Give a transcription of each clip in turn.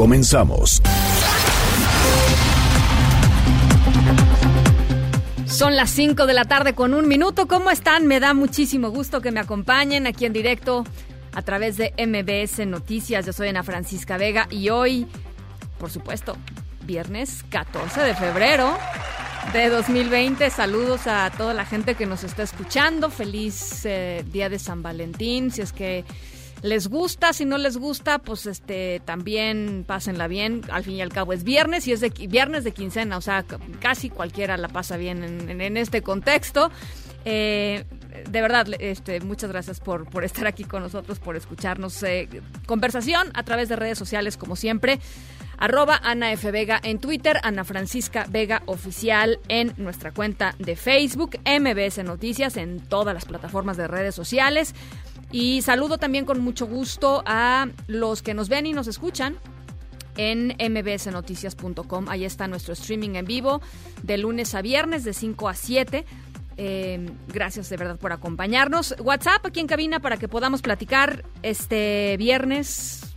Comenzamos. Son las 5 de la tarde con un minuto. ¿Cómo están? Me da muchísimo gusto que me acompañen aquí en directo a través de MBS Noticias. Yo soy Ana Francisca Vega y hoy, por supuesto, viernes 14 de febrero de 2020. Saludos a toda la gente que nos está escuchando. Feliz eh, día de San Valentín. Si es que les gusta, si no les gusta, pues este también pásenla bien. Al fin y al cabo es viernes y es de viernes de quincena, o sea, casi cualquiera la pasa bien en, este contexto. Eh, de verdad, este, muchas gracias por, por estar aquí con nosotros, por escucharnos. eh, conversación a través de redes sociales, como siempre. Arroba Ana F. Vega en Twitter, Ana Francisca Vega Oficial en nuestra cuenta de Facebook, MBS Noticias en todas las plataformas de redes sociales. Y saludo también con mucho gusto a los que nos ven y nos escuchan en mbsnoticias.com. Ahí está nuestro streaming en vivo de lunes a viernes de 5 a 7. Eh, gracias de verdad por acompañarnos. WhatsApp aquí en cabina para que podamos platicar este viernes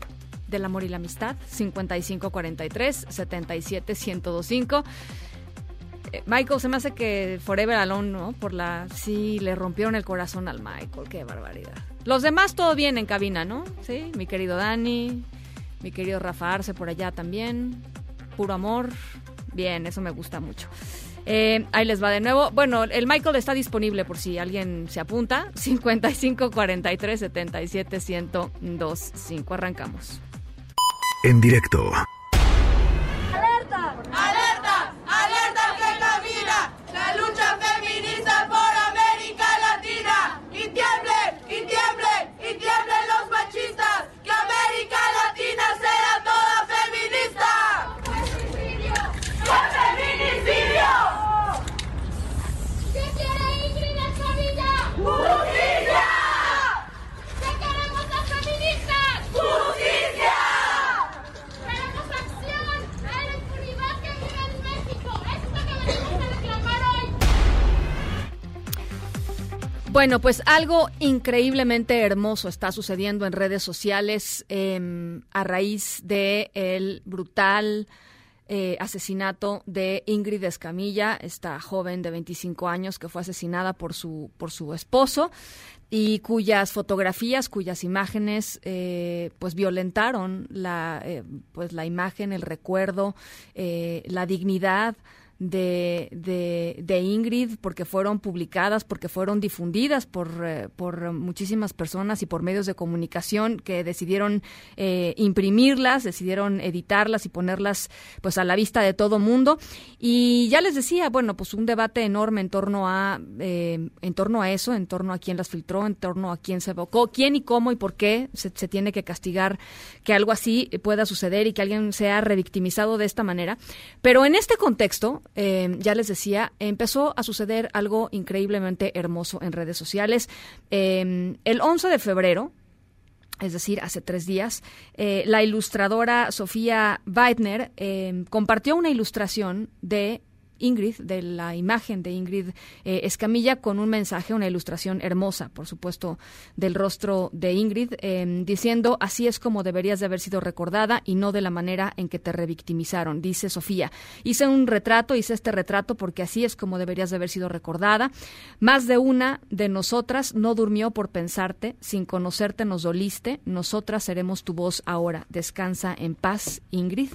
del amor y la amistad 5543 77 1025 Eh, Michael, se me hace que Forever Alone, ¿no? Por la... Sí, le rompieron el corazón al Michael, qué barbaridad. Los demás todo bien en cabina, ¿no? Sí, mi querido Dani, mi querido Rafa Arce por allá también. Puro amor. Bien, eso me gusta mucho. Eh, ahí les va de nuevo. Bueno, el Michael está disponible por si alguien se apunta. 55 43 77 102 5. Arrancamos. En directo ¡Alerta! ¡Alerta que camina! La lucha feminista por América Latina. Y tiemblen, y tiemblen, y tiemblen los machistas. Bueno, pues algo increíblemente hermoso está sucediendo en redes sociales em, a raíz de el brutal eh, asesinato de Ingrid Escamilla, esta joven de 25 años que fue asesinada por su por su esposo y cuyas fotografías, cuyas imágenes, eh, pues violentaron la eh, pues la imagen, el recuerdo, eh, la dignidad de, de, de Ingrid porque fueron publicadas, porque fueron difundidas por, eh, por muchísimas personas y por medios de comunicación que decidieron eh, imprimirlas, decidieron editarlas y ponerlas pues a la vista de todo mundo. Y ya les decía, bueno, pues un debate enorme en torno a eh, en torno a eso, en torno a quién las filtró, en torno a quién se evocó, quién y cómo y por qué se, se tiene que castigar que algo así pueda suceder y que alguien sea revictimizado de esta manera. Pero en este contexto, eh, ya les decía, empezó a suceder algo increíblemente hermoso en redes sociales. Eh, el 11 de febrero, es decir, hace tres días, eh, la ilustradora Sofía Weidner eh, compartió una ilustración de Ingrid, de la imagen de Ingrid eh, Escamilla, con un mensaje, una ilustración hermosa, por supuesto, del rostro de Ingrid, eh, diciendo, así es como deberías de haber sido recordada y no de la manera en que te revictimizaron, dice Sofía. Hice un retrato, hice este retrato porque así es como deberías de haber sido recordada. Más de una de nosotras no durmió por pensarte, sin conocerte nos doliste, nosotras seremos tu voz ahora. Descansa en paz, Ingrid.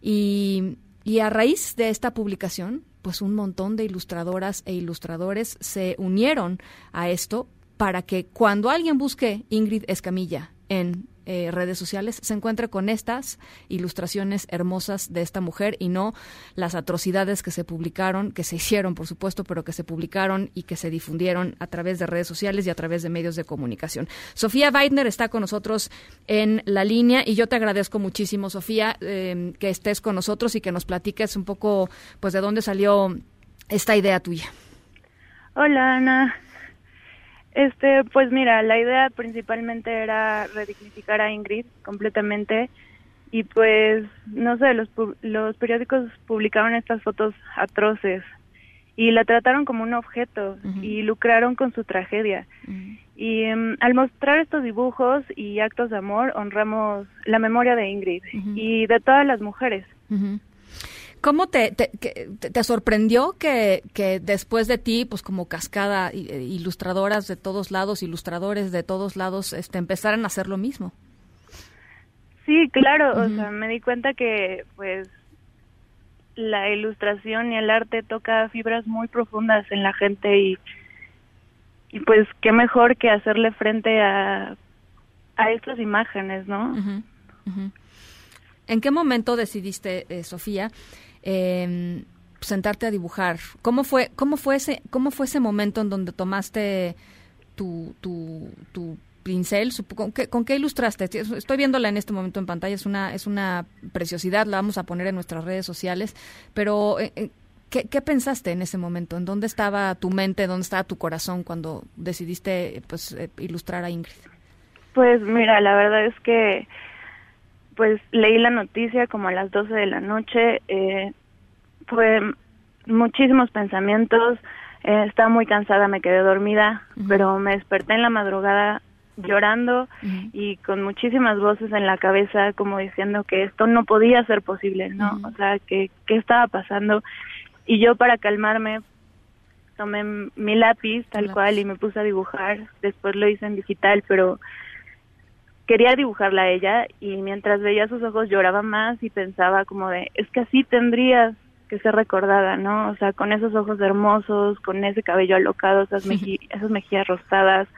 Y y a raíz de esta publicación, pues un montón de ilustradoras e ilustradores se unieron a esto para que cuando alguien busque Ingrid Escamilla en eh, redes sociales se encuentre con estas ilustraciones hermosas de esta mujer y no las atrocidades que se publicaron, que se hicieron, por supuesto, pero que se publicaron y que se difundieron a través de redes sociales y a través de medios de comunicación. Sofía Weidner está con nosotros en la línea y yo te agradezco muchísimo, Sofía, eh, que estés con nosotros y que nos platiques un poco, pues, de dónde salió esta idea tuya. Hola, Ana. Este, pues mira, la idea principalmente era redignificar a Ingrid completamente y pues no sé, los los periódicos publicaron estas fotos atroces y la trataron como un objeto y lucraron con su tragedia. Y em, al mostrar estos dibujos y actos de amor honramos la memoria de Ingrid y de todas las mujeres. ¿Cómo te, te, sorprendió que, que, después de ti, pues como cascada, eh, ilustradoras de todos lados, ilustradores de todos lados, este, empezaran a hacer lo mismo? Sí, claro, o sea, me di cuenta que pues la ilustración y el arte toca fibras muy profundas en la gente y, y pues qué mejor que hacerle frente a, a estas imágenes, ¿no? ¿En qué momento decidiste, eh, Sofía, eh, sentarte a dibujar. ¿Cómo fue, cómo fue ese, cómo fue ese momento en donde tomaste tu, tu, tu pincel? ¿Con qué, ¿Con qué ilustraste? Estoy viéndola en este momento en pantalla, es una, es una preciosidad, la vamos a poner en nuestras redes sociales, pero eh, eh, ¿qué, ¿qué, pensaste en ese momento? ¿En dónde estaba tu mente, dónde estaba tu corazón cuando decidiste pues, eh, ilustrar a Ingrid? Pues mira, la verdad es que pues leí la noticia como a las 12 de la noche, eh, fue muchísimos pensamientos, eh, estaba muy cansada, me quedé dormida, pero me desperté en la madrugada llorando y con muchísimas voces en la cabeza como diciendo que esto no podía ser posible, ¿no? O sea, que qué estaba pasando y yo para calmarme tomé mi lápiz tal cual y me puse a dibujar, después lo hice en digital, pero quería dibujarla a ella y mientras veía sus ojos lloraba más y pensaba como de, es que así tendrías que ser recordada, ¿no? O sea, con esos ojos hermosos, con ese cabello alocado, esas, esas mejillas rosadas.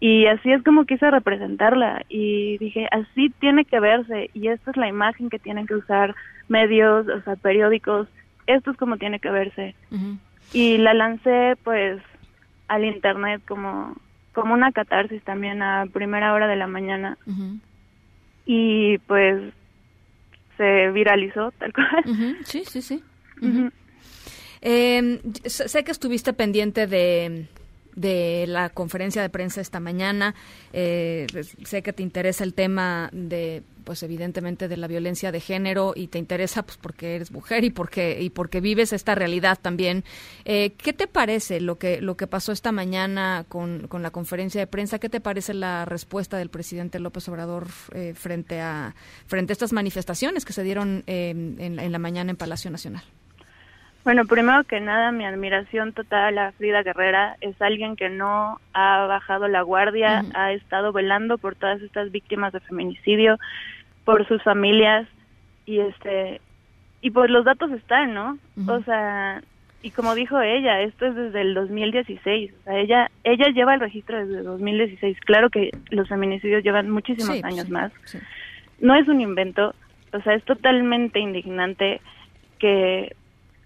Y así es como quise representarla y dije, así tiene que verse y esta es la imagen que tienen que usar medios, o sea, periódicos, esto es como tiene que verse. Y la lancé pues al internet como como una catarsis también a primera hora de la mañana. Y pues se viralizó tal cual. Sí, sí, sí. Em, sé que estuviste pendiente de de la conferencia de prensa esta mañana. Eh, pues, sé que te interesa el tema de, pues evidentemente, de la violencia de género y te interesa, pues porque eres mujer y porque y porque vives esta realidad también. Eh, ¿Qué te parece lo que lo que pasó esta mañana con, con, la conferencia de prensa? ¿Qué te parece la respuesta del presidente López Obrador eh, frente a frente a estas manifestaciones que se dieron en, en la mañana en Palacio Nacional? Bueno, primero que nada, mi admiración total a Frida Guerrera. Es alguien que no ha bajado la guardia, ha estado velando por todas estas víctimas de feminicidio, por sus familias y este y pues los datos están, ¿no? O sea, y como dijo ella, esto es desde el 2016. O sea, ella ella lleva el registro desde el 2016. Claro que los feminicidios llevan muchísimos años más. No es un invento, o sea, es totalmente indignante que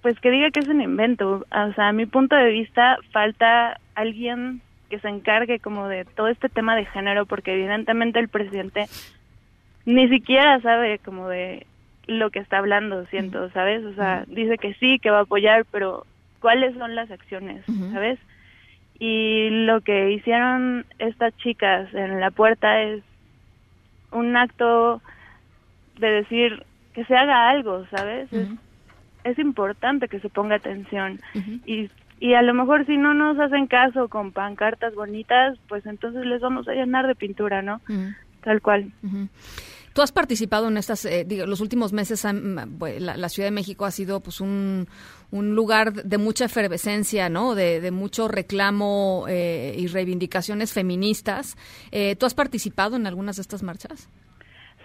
pues que diga que es un invento. O sea, a mi punto de vista falta alguien que se encargue como de todo este tema de género, porque evidentemente el presidente ni siquiera sabe como de lo que está hablando, siento, ¿sabes? O sea, dice que sí, que va a apoyar, pero ¿cuáles son las acciones, ¿sabes? Y lo que hicieron estas chicas en la puerta es un acto de decir que se haga algo, ¿sabes? es importante que se ponga atención y y a lo mejor si no nos hacen caso con pancartas bonitas, pues entonces les vamos a llenar de pintura, ¿no? Tal cual. Tú has participado en estas, eh, digo, los últimos meses, la, Ciudad de México ha sido pues un, un lugar de mucha efervescencia, ¿no? De, mucho reclamo eh, y reivindicaciones feministas. Eh, ¿Tú has participado en algunas de estas marchas?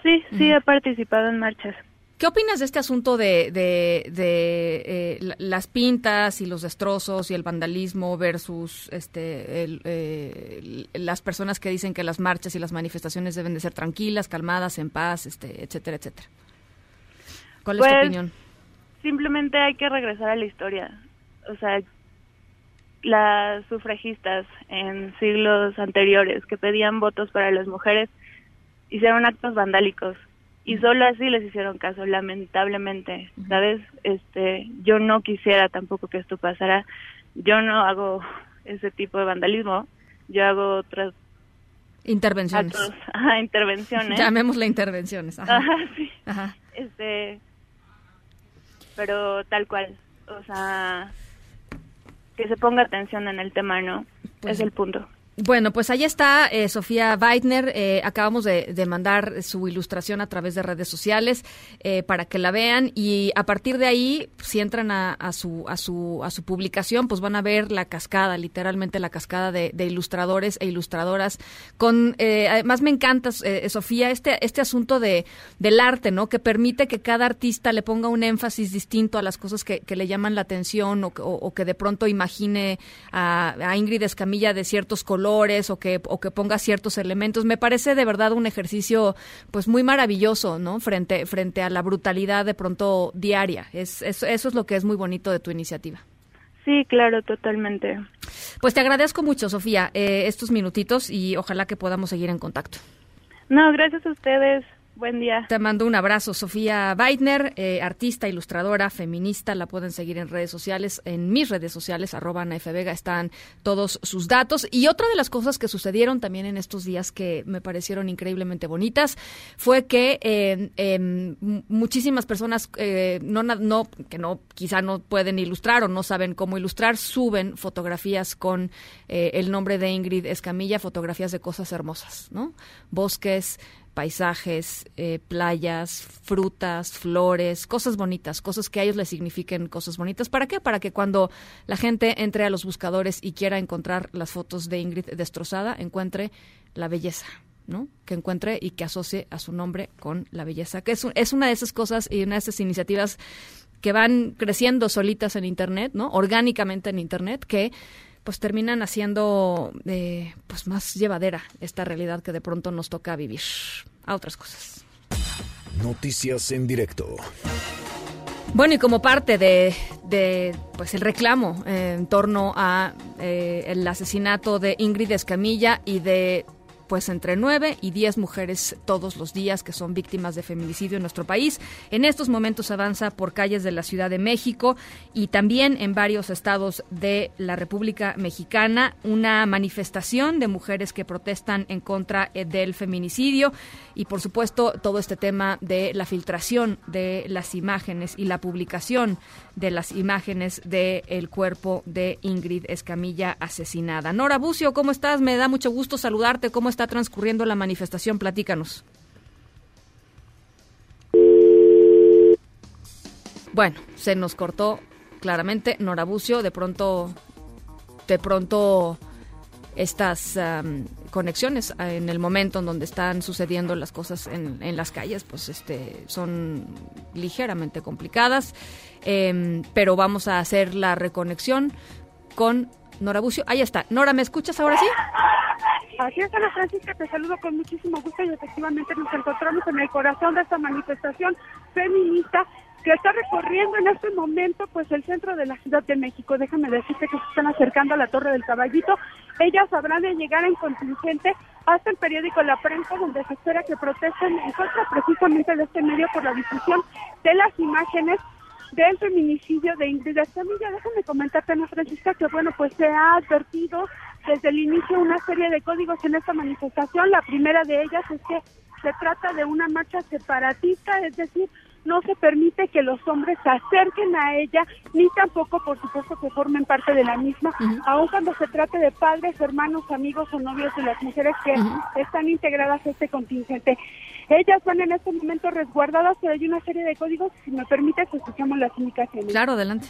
Sí, sí, he participado en marchas. ¿Qué opinas de este asunto de, de, eh, las pintas y los destrozos y el vandalismo versus este, eh, las personas que dicen que las marchas y las manifestaciones deben de ser tranquilas, calmadas, en paz, este, etcétera, etcétera? ¿Cuál es tu Pues, opinión? Simplemente hay que regresar a la historia. O sea, las sufragistas en siglos anteriores que pedían votos para las mujeres hicieron actos vandálicos y solo así les hicieron caso lamentablemente sabes este yo no quisiera tampoco que esto pasara yo no hago ese tipo de vandalismo yo hago otras Intervenciones. actos ajá, intervenciones Llamémosle intervenciones. Ajá. Ajá, sí. Ajá. este pero tal cual o sea que se ponga atención en el tema no Pues es el punto Bueno, pues ahí está eh, Sofía Weidner. Eh, acabamos de, mandar su ilustración a través de redes sociales eh, para que la vean y a partir de ahí, si entran a, su a su a su publicación, pues van a ver la cascada, literalmente la cascada de, ilustradores e ilustradoras. Con eh, además me encanta eh, Sofía este este asunto de del arte, ¿no? Que permite que cada artista le ponga un énfasis distinto a las cosas que, que le llaman la atención o, o- o que de pronto imagine a, a Ingrid Escamilla de ciertos colores o que, o que ponga ciertos elementos. Me parece de verdad un ejercicio pues muy maravilloso, ¿no? Frente, frente a la brutalidad de pronto diaria. Es, es- eso es lo que es muy bonito de tu iniciativa. sí claro totalmente Pues te agradezco mucho, Sofía, eh, estos minutitos y ojalá que podamos seguir en contacto. no gracias a ustedes buen día Te mando un abrazo, Sofía Weidner, eh, artista, ilustradora, feminista. La pueden seguir en redes sociales, en mis redes sociales, arroba. Vega, están todos sus datos. Y otra de las cosas que sucedieron también en estos días que me parecieron increíblemente bonitas fue que em, m- muchísimas personas eh, no, no, que no, quizá no pueden ilustrar o no saben cómo ilustrar, suben fotografías con eh, el nombre de Ingrid Escamilla, fotografías de cosas hermosas, ¿no? Bosques, paisajes, eh, playas, frutas, flores, cosas bonitas, cosas que a ellos les signifiquen cosas bonitas. ¿Para qué? Para que cuando la gente entre a los buscadores y quiera encontrar las fotos de Ingrid destrozada, encuentre la belleza. ¿no? que encuentre y que asocie a su nombre con la belleza, que es, es una de esas cosas y una de esas iniciativas que van creciendo solitas en Internet, ¿no? orgánicamente en Internet, que pues terminan haciendo eh, pues más llevadera esta realidad que de pronto nos toca vivir a otras cosas. Noticias en directo. Bueno, y como parte de, de, pues el reclamo eh, en torno a eh, el asesinato de Ingrid Escamilla y de pues entre 9 y 10 mujeres todos los días que son víctimas de feminicidio en nuestro país. En estos momentos avanza por calles de la Ciudad de México y también en varios estados de la República Mexicana una manifestación de mujeres que protestan en contra eh, del feminicidio y por supuesto todo este tema de la filtración de las imágenes y la publicación de las imágenes del cuerpo de Ingrid Escamilla asesinada. Nora Bucio, ¿cómo estás? Me da mucho gusto saludarte. ¿Cómo está transcurriendo la manifestación? Platícanos. Bueno, se nos cortó claramente Nora Bucio. De pronto, de pronto estas conexiones ah, en el momento en donde están sucediendo las cosas en, en las calles, pues este son ligeramente complicadas, Em, pero vamos a hacer la reconexión con Nora Bucio. Ahí está. Nora, ¿me escuchas ahora sí? Así es, Ana Francisca, te saludo con muchísimo gusto y efectivamente nos encontramos en el corazón de esta manifestación feminista que está recorriendo en este momento pues el centro de la Ciudad de México. Déjame decirte que se están acercando a la Torre del Caballito. Ellas habrán de llegar en contingente hasta el periódico La Prensa, donde se espera que protesten en contra precisamente de este medio por la difusión de las imágenes del feminicidio de Ingrid Escamilla. Déjame comentarte, Ana Francisca, que bueno, pues se ha advertido desde el inicio una serie de códigos en esta manifestación. La primera de ellas es que se trata de una marcha separatista, es decir, no se permite que los hombres se acerquen a ella, ni tampoco, por supuesto, que formen parte de la misma, aun cuando se trate de padres, hermanos, amigos o novios de las mujeres que están integradas a este contingente. Ellas van en este momento resguardadas, pero hay una serie de códigos, si me permites, escuchamos las indicaciones. Claro, adelante.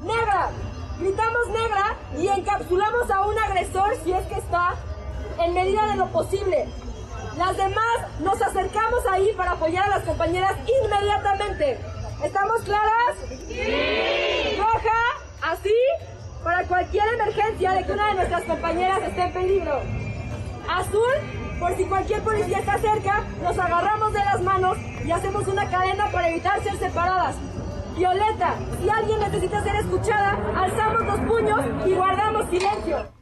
¡Negra! Gritamos negra y encapsulamos a un agresor si es que está en medida de lo posible. las demás nos acercamos ahí para apoyar a las compañeras inmediatamente. ¿Estamos claras? Sí. Roja, así, para cualquier emergencia de que una de nuestras compañeras esté en peligro. Azul, por si cualquier policía está cerca, nos agarramos de las manos y hacemos una cadena para evitar ser separadas. Violeta, si alguien necesita ser escuchada, alzamos los puños y guardamos silencio.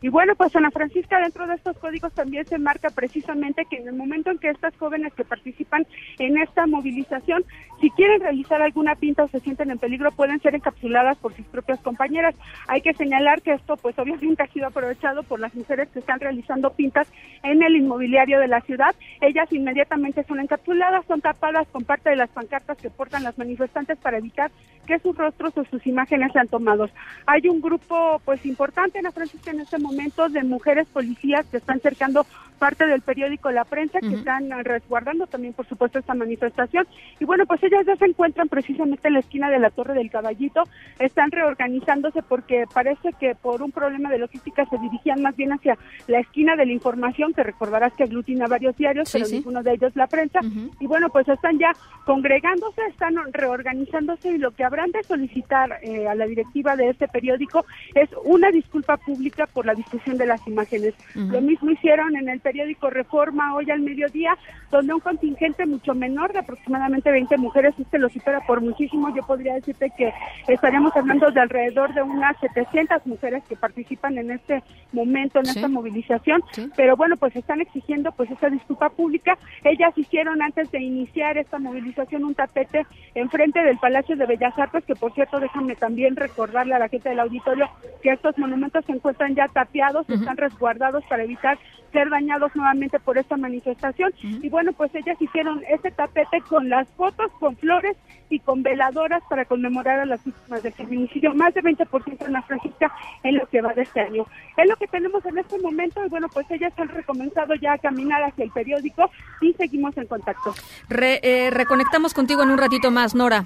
Y bueno, pues Ana Francisca, dentro de estos códigos también se marca precisamente que en el momento en que estas jóvenes que participan en esta movilización, si quieren realizar alguna pinta o se sienten en peligro, pueden ser encapsuladas por sus propias compañeras. Hay que señalar que esto, pues obviamente ha sido aprovechado por las mujeres que están realizando pintas en el inmobiliario de la ciudad. Ellas inmediatamente son encapsuladas, son tapadas con parte de las pancartas que portan las manifestantes para evitar que sus rostros o sus imágenes sean tomados. Hay un grupo, pues importante, Ana Francisca, en este momento de mujeres policías que están cercando parte del periódico La Prensa, que están resguardando también, por supuesto, esta manifestación. Y bueno, pues ellas ya se encuentran precisamente en la esquina de la Torre del Caballito, están reorganizándose porque parece que por un problema de logística se dirigían más bien hacia la esquina de la información, que recordarás que aglutina varios diarios, pero ninguno de ellos la prensa. Y bueno, pues están ya congregándose, están reorganizándose y lo que habrán de solicitar eh, a la directiva de este periódico es una disculpa pública por la difusión de las imágenes. Lo mismo hicieron en el periódico Reforma hoy al mediodía, donde un contingente mucho menor de aproximadamente 20 mujeres, este lo supera por muchísimo, yo podría decirte que estaríamos hablando de alrededor de unas 700 mujeres que participan en este momento, en esta movilización, pero bueno, pues están exigiendo pues esa disculpa pública. Ellas hicieron antes de iniciar esta movilización un tapete enfrente del Palacio de Bellas Artes, que por cierto, déjame también recordarle a la gente del auditorio que estos monumentos se encuentran ya tapiados, están resguardados para evitar ser dañados nuevamente por esta manifestación. Y bueno, pues ellas hicieron ese tapete con las fotos, con flores y con veladoras para conmemorar a las víctimas del feminicidio, más de 20% en la Francisca en lo que va de este año. Es lo que tenemos en este momento y bueno, pues ellas han recomenzado ya a caminar hacia el periódico y seguimos en contacto. Eh, reconectamos contigo en un ratito más, Nora.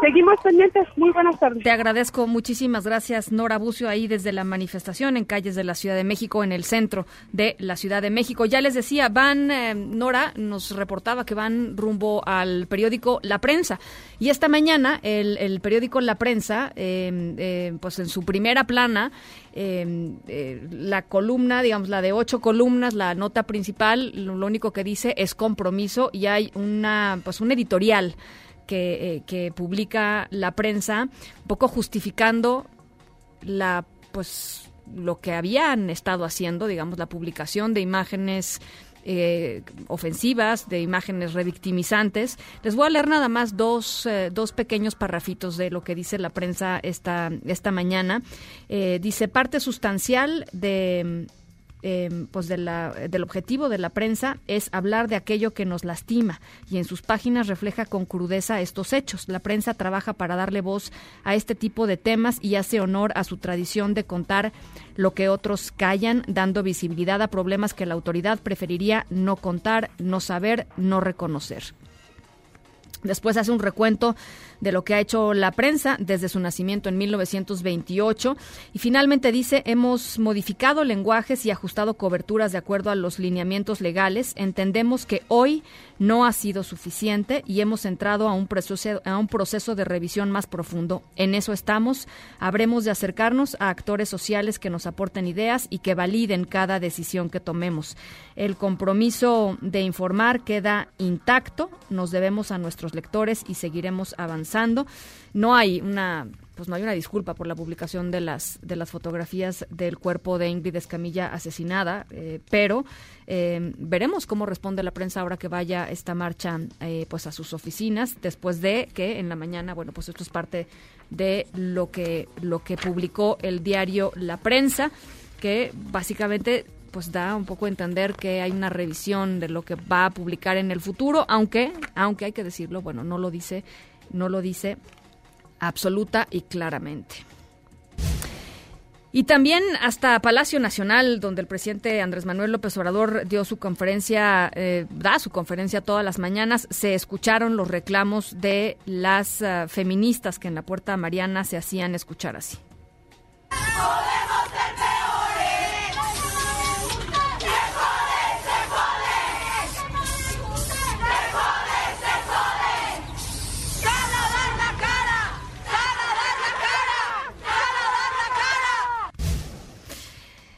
Seguimos pendientes. Muy buenas tardes. Te agradezco muchísimas gracias, Nora Bucio, ahí desde la manifestación en calles de la Ciudad de México, en el centro de la Ciudad de México. Ya les decía, van, eh, Nora nos reportaba que van rumbo al periódico La Prensa. Y esta mañana el, periódico La Prensa, em, eh, pues en su primera plana, em, eh, la columna, digamos, la de ocho columnas, la nota principal, lo, lo único que dice es compromiso y hay una, pues un editorial que, eh, que publica la prensa, un poco justificando la pues lo que habían estado haciendo, digamos, la publicación de imágenes eh, ofensivas, de imágenes revictimizantes. Les voy a leer nada más dos, eh, dos pequeños parrafitos de lo que dice la prensa esta, esta mañana. dice, parte sustancial de Em, pues del objetivo de la prensa es hablar de aquello que nos lastima y en sus páginas refleja con crudeza estos hechos. La prensa trabaja para darle voz a este tipo de temas y hace honor a su tradición de contar lo que otros callan, dando visibilidad a problemas que la autoridad preferiría no contar, no saber, no reconocer. Después hace un recuento de lo que ha hecho la prensa desde su nacimiento en 1928 y finalmente dice hemos modificado lenguajes y ajustado coberturas de acuerdo a los lineamientos legales. Entendemos que hoy no ha sido suficiente y hemos entrado a un proceso, a un proceso de revisión más profundo. En eso estamos. Habremos de acercarnos a actores sociales que nos aporten ideas y que validen cada decisión que tomemos. El compromiso de informar queda intacto. Nos debemos a nuestros lectores y seguiremos avanzando. No hay una pues no hay una disculpa por la publicación de las de las fotografías del cuerpo de Ingrid Escamilla asesinada, eh, pero eh, veremos cómo responde la prensa ahora que vaya esta marcha eh, pues a sus oficinas después de que en la mañana bueno pues esto es parte de lo que lo que publicó el diario La Prensa que básicamente pues da un poco a entender que hay una revisión de lo que va a publicar en el futuro, aunque, aunque hay que decirlo, bueno, no lo dice, no lo dice absoluta y claramente. Y también hasta Palacio Nacional, donde el presidente Andrés Manuel López Obrador dio su conferencia, eh, da su conferencia todas las mañanas, se escucharon los reclamos de las uh, feministas que en la Puerta Mariana se hacían escuchar así. ¡Podemos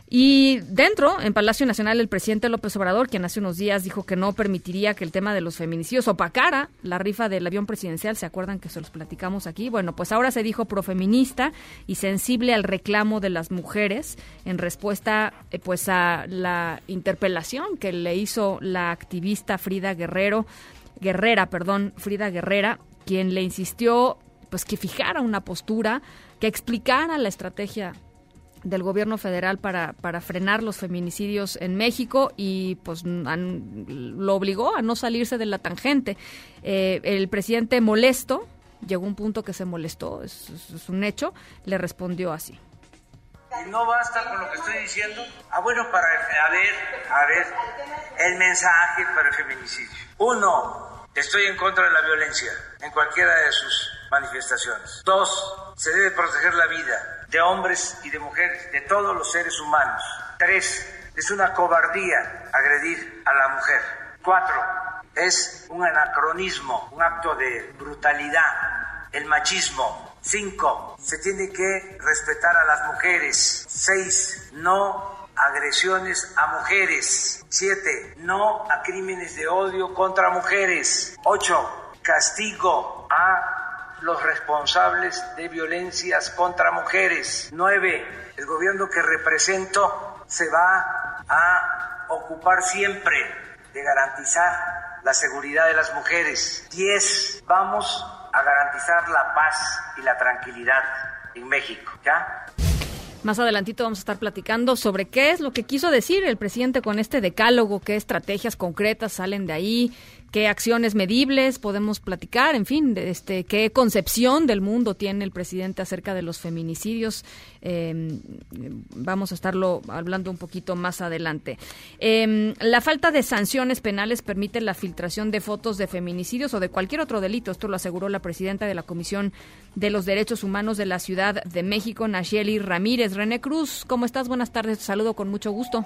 dentro, en Palacio Nacional, el presidente López Obrador, quien hace unos días dijo que no permitiría que el tema de los feminicidios opacara la rifa del avión presidencial, ¿se acuerdan que se los platicamos aquí? Bueno, pues ahora se dijo profeminista y sensible al reclamo de las mujeres en respuesta eh, pues a la interpelación que le hizo la activista Frida Guerrero, Guerrera, perdón, Frida Guerrera, quien le insistió pues que fijara una postura, que explicara la estrategia del gobierno federal para, para frenar los feminicidios en México y pues lo obligó a no salirse de la tangente. Eh, el presidente molesto, llegó un punto que se molestó, es, un hecho, le respondió así. Y no basta con lo que estoy diciendo. Ah, bueno, para a ver, a ver, el mensaje para el feminicidio. Uno, estoy en contra de la violencia en cualquiera de sus manifestaciones. Dos, se debe proteger la vida de hombres y de mujeres, de todos los seres humanos. Tres, es una cobardía agredir a la mujer. Cuatro, es un anacronismo, un acto de brutalidad, el machismo. Cinco, se tiene que respetar a las mujeres. Seis, no agresiones a mujeres. Siete, no a crímenes de odio contra mujeres. Ocho, castigo a los responsables de violencias contra mujeres. Nueve, el gobierno que represento se va a ocupar siempre de garantizar la seguridad de las mujeres. Diez, vamos a garantizar la paz y la tranquilidad en México. ¿Ya? Más adelantito vamos a estar platicando sobre qué es lo que quiso decir el presidente con este decálogo, qué estrategias concretas salen de ahí, qué acciones medibles podemos platicar, en fin, este, qué concepción del mundo tiene el presidente acerca de los feminicidios. Em, vamos a estarlo hablando un poquito más adelante. Em, la falta de sanciones penales permite la filtración de fotos de feminicidios o de cualquier otro delito. Esto lo aseguró la presidenta de la Comisión de los Derechos Humanos de la Ciudad de México, Nacheli Ramírez. René Cruz, ¿cómo estás? Buenas tardes, saludo con mucho gusto.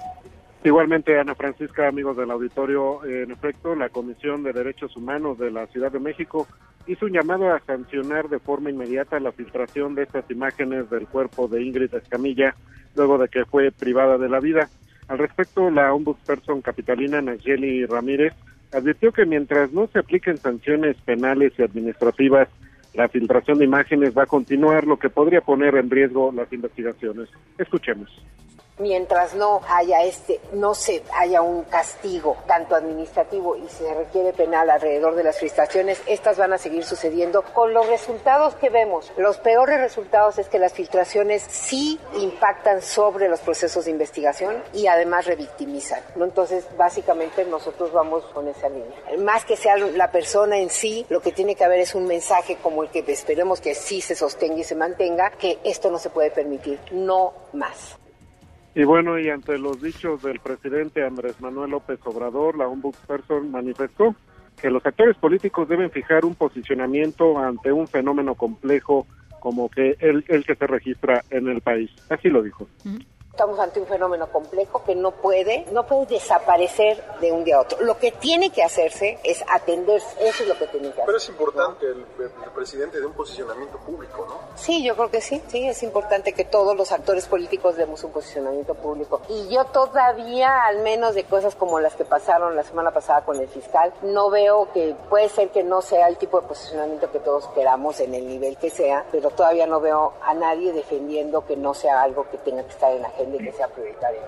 Igualmente, Ana Francisca, amigos del auditorio, en efecto, la Comisión de Derechos Humanos de la Ciudad de México hizo un llamado a sancionar de forma inmediata la filtración de estas imágenes del cuerpo de Ingrid Escamilla luego de que fue privada de la vida. Al respecto, la ombudsperson capitalina Nayeli Ramírez advirtió que mientras no se apliquen sanciones penales y administrativas, la filtración de imágenes va a continuar, lo que podría poner en riesgo las investigaciones. Escuchemos mientras no haya este, no se haya un castigo tanto administrativo y se requiere penal alrededor de las filtraciones, estas van a seguir sucediendo con los resultados que vemos. Los peores resultados es que las filtraciones sí impactan sobre los procesos de investigación y además revictimizan. Entonces, básicamente nosotros vamos con esa línea. Más que sea la persona en sí, lo que tiene que haber es un mensaje como el que esperemos que sí se sostenga y se mantenga, que esto no se puede permitir, no más. Y bueno, y ante los dichos del presidente Andrés Manuel López Obrador, la ombudsperson manifestó que los actores políticos deben fijar un posicionamiento ante un fenómeno complejo como que el, el que se registra en el país. Así lo dijo. Estamos ante un fenómeno complejo que no puede, no puede desaparecer de un día a otro. Lo que tiene que hacerse es atender, eso es lo que tiene que hacer. Pero es importante el, presidente de un posicionamiento público, ¿no? Sí, yo creo que sí, sí, es importante que todos los actores políticos demos un posicionamiento público. Y yo todavía, al menos de cosas como las que pasaron la semana pasada con el fiscal, no veo que puede ser que no sea el tipo de posicionamiento que todos queramos en el nivel que sea, pero todavía no veo a nadie defendiendo que no sea algo que tenga que estar en la agenda que sea prioritario.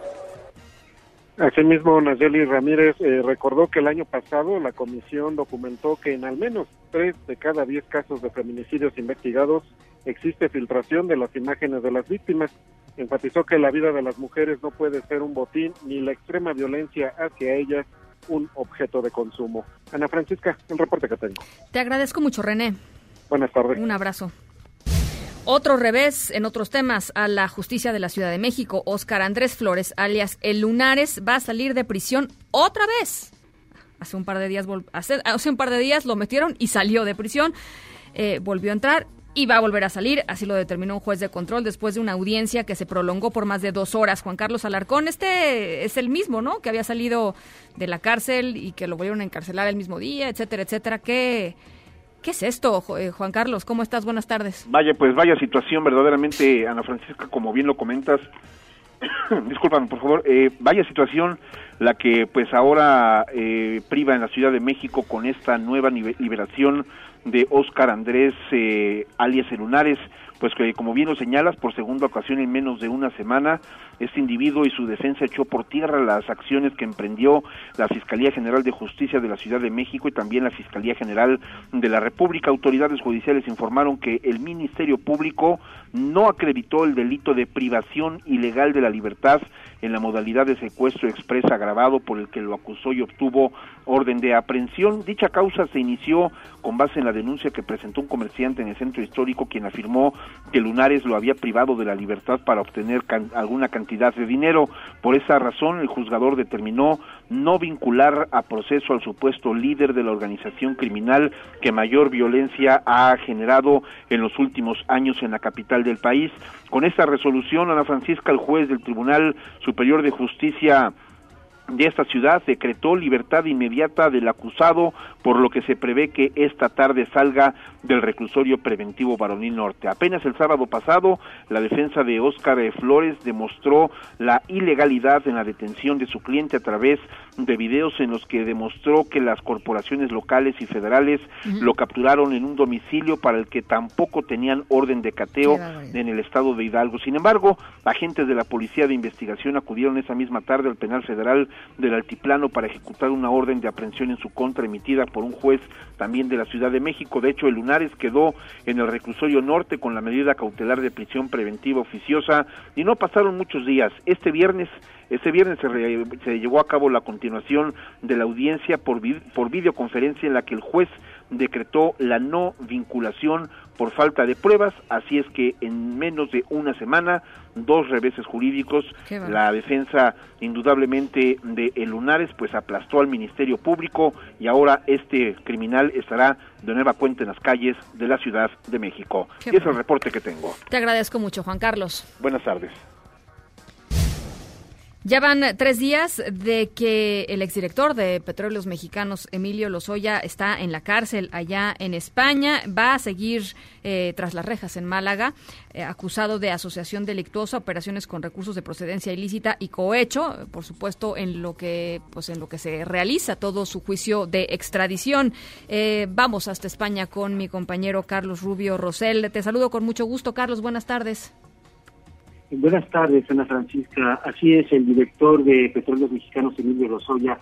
Asimismo, Nayeli Ramírez eh, recordó que el año pasado la comisión documentó que en al menos tres de cada diez casos de feminicidios investigados existe filtración de las imágenes de las víctimas. Enfatizó que la vida de las mujeres no puede ser un botín ni la extrema violencia hacia ellas un objeto de consumo. Ana Francisca, el reporte que tengo. Te agradezco mucho, René. Buenas tardes. Un abrazo. Otro revés en otros temas a la justicia de la Ciudad de México. Oscar Andrés Flores, alias El Lunares, va a salir de prisión otra vez. Hace un par de días, hace, un par de días lo metieron y salió de prisión. Eh, volvió a entrar y va a volver a salir. Así lo determinó un juez de control después de una audiencia que se prolongó por más de dos horas. Juan Carlos Alarcón, este es el mismo, ¿no? Que había salido de la cárcel y que lo volvieron a encarcelar el mismo día, etcétera, etcétera. ¿Qué, ¿Qué es esto, eh, Juan Carlos? ¿Cómo estás? Buenas tardes. Vaya, pues vaya situación verdaderamente, Ana Francisca, como bien lo comentas, disculpan, por favor, eh, vaya situación la que pues ahora eh, priva en la Ciudad de México con esta nueva liberación de Óscar Andrés eh, alias Lunares, pues que como bien lo señalas, por segunda ocasión en menos de una semana, este individuo y su defensa echó por tierra las acciones que emprendió la Fiscalía General de Justicia de la Ciudad de México y también la Fiscalía General de la República. Autoridades judiciales informaron que el Ministerio Público no acreditó el delito de privación ilegal de la libertad en la modalidad de secuestro expresa agravado por el que lo acusó y obtuvo orden de aprehensión. Dicha causa se inició con base en la denuncia que presentó un comerciante en el centro histórico quien afirmó que Lunares lo había privado de la libertad para obtener alguna cantidad de dinero. Por esa razón, el juzgador determinó no vincular a proceso al supuesto líder de la organización criminal que mayor violencia ha generado en los últimos años en la capital del país. Con esta resolución, Ana Francisca, el juez del Tribunal Superior de Justicia de esta ciudad decretó libertad inmediata del acusado, por lo que se prevé que esta tarde salga del reclusorio preventivo Varonil Norte. Apenas el sábado pasado, la defensa de Óscar Flores demostró la ilegalidad en la detención de su cliente a través de videos en los que demostró que las corporaciones locales y federales lo capturaron en un domicilio para el que tampoco tenían orden de cateo en el estado de Hidalgo. Sin embargo, agentes de la Policía de Investigación acudieron esa misma tarde al penal federal del Altiplano para ejecutar una orden de aprehensión en su contra emitida por un juez también de la Ciudad de México. De hecho, el Lunares quedó en el reclusorio norte con la medida cautelar de prisión preventiva oficiosa y no pasaron muchos días. Este viernes este viernes se, llevó a cabo la continuación de la audiencia por, por videoconferencia en la que el juez decretó la no vinculación por falta de pruebas, así es que en menos de una semana, dos reveses jurídicos, la defensa indudablemente de El Lunares pues aplastó al Ministerio Público y ahora este criminal estará de nueva cuenta en las calles de la Ciudad de México. y es el reporte que tengo. Te agradezco mucho, Juan Carlos. Buenas tardes. Ya van tres días de que el exdirector de Petróleos Mexicanos, Emilio Lozoya, está en la cárcel allá en España. Va a seguir eh, tras las rejas en Málaga, eh, acusado de asociación delictuosa, operaciones con recursos de procedencia ilícita y cohecho, por supuesto, en lo que, pues, en lo que se realiza todo su juicio de extradición. Eh, vamos hasta España con mi compañero Carlos Rubio Rosell. Te saludo con mucho gusto, Carlos. Buenas tardes. Buenas tardes, Ana Francisca. Así es, el director de Petróleos Mexicanos, Emilio Lozoya,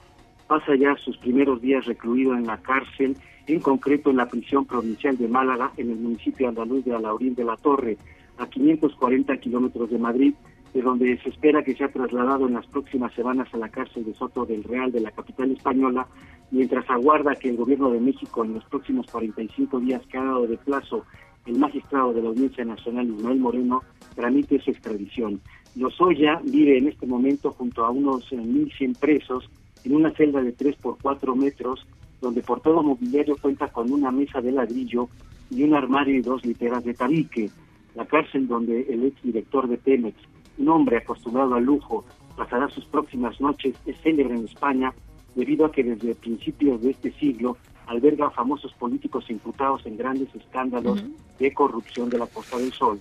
pasa ya sus primeros días recluido en la cárcel, en concreto en la prisión provincial de Málaga, en el municipio andaluz de Alaurín de la Torre, a 540 kilómetros de Madrid, de donde se espera que sea trasladado en las próximas semanas a la cárcel de Soto del Real de la capital española, mientras aguarda que el gobierno de México en los próximos 45 días que ha dado de plazo el magistrado de la Audiencia Nacional, Ismael Moreno, tramite su extradición. Lozoya vive en este momento junto a unos 1.100 presos en una celda de 3 por 4 metros, donde por todo mobiliario cuenta con una mesa de ladrillo y un armario y dos literas de tabique. La cárcel donde el exdirector de Pemex, un hombre acostumbrado al lujo, pasará sus próximas noches es célebre en España debido a que desde principios de este siglo alberga a famosos políticos imputados en grandes escándalos de corrupción de la Costa del Sol.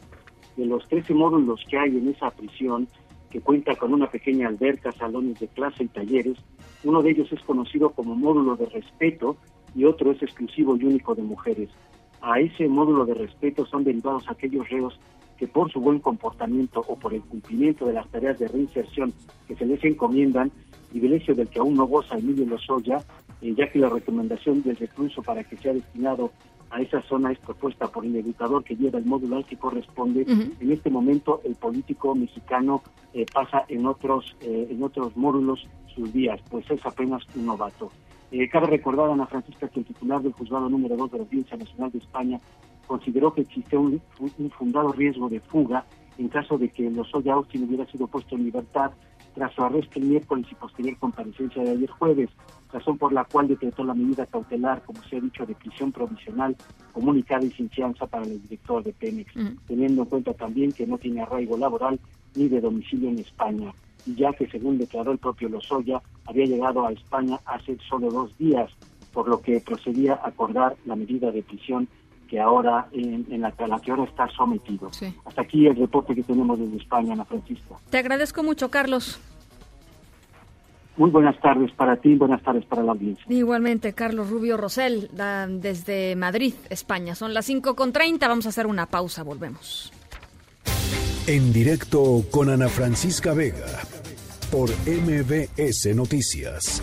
De los 13 módulos que hay en esa prisión, que cuenta con una pequeña alberca, salones de clase y talleres, uno de ellos es conocido como módulo de respeto y otro es exclusivo y único de mujeres. A ese módulo de respeto son derivados aquellos reos que por su buen comportamiento o por el cumplimiento de las tareas de reinserción que se les encomiendan, privilegio del que aún no goza Emilio Lozoya, eh, ya que la recomendación del recluso para que sea destinado a esa zona es propuesta por el educador que lleva el módulo al que corresponde. En este momento el político mexicano eh, pasa en otros eh, en otros módulos sus días, pues es apenas un novato. cabe recordar, Ana Francisca, que el titular del juzgado número 2 de la Audiencia Nacional de España consideró que existe un, un fundado riesgo de fuga en caso de que Lozoya Austin hubiera sido puesto en libertad tras su arresto el miércoles y posterior comparecencia de ayer jueves, razón por la cual decretó la medida cautelar, como se ha dicho, de prisión provisional comunicada y sin fianza para el director de Pemex, teniendo en cuenta también que no tiene arraigo laboral ni de domicilio en España, y ya que según declaró el propio Lozoya, había llegado a España hace solo dos días, por lo que procedía a acordar la medida de prisión que ahora en, la, que ahora está sometido. Hasta aquí el reporte que tenemos desde España, Ana Francisca. Te agradezco mucho, Carlos. Muy buenas tardes para ti, buenas tardes para la audiencia. Igualmente, Carlos Rubio Rosell, desde Madrid, España. Son las 5.30, vamos a hacer una pausa, volvemos. En directo con Ana Francisca Vega, por MBS Noticias.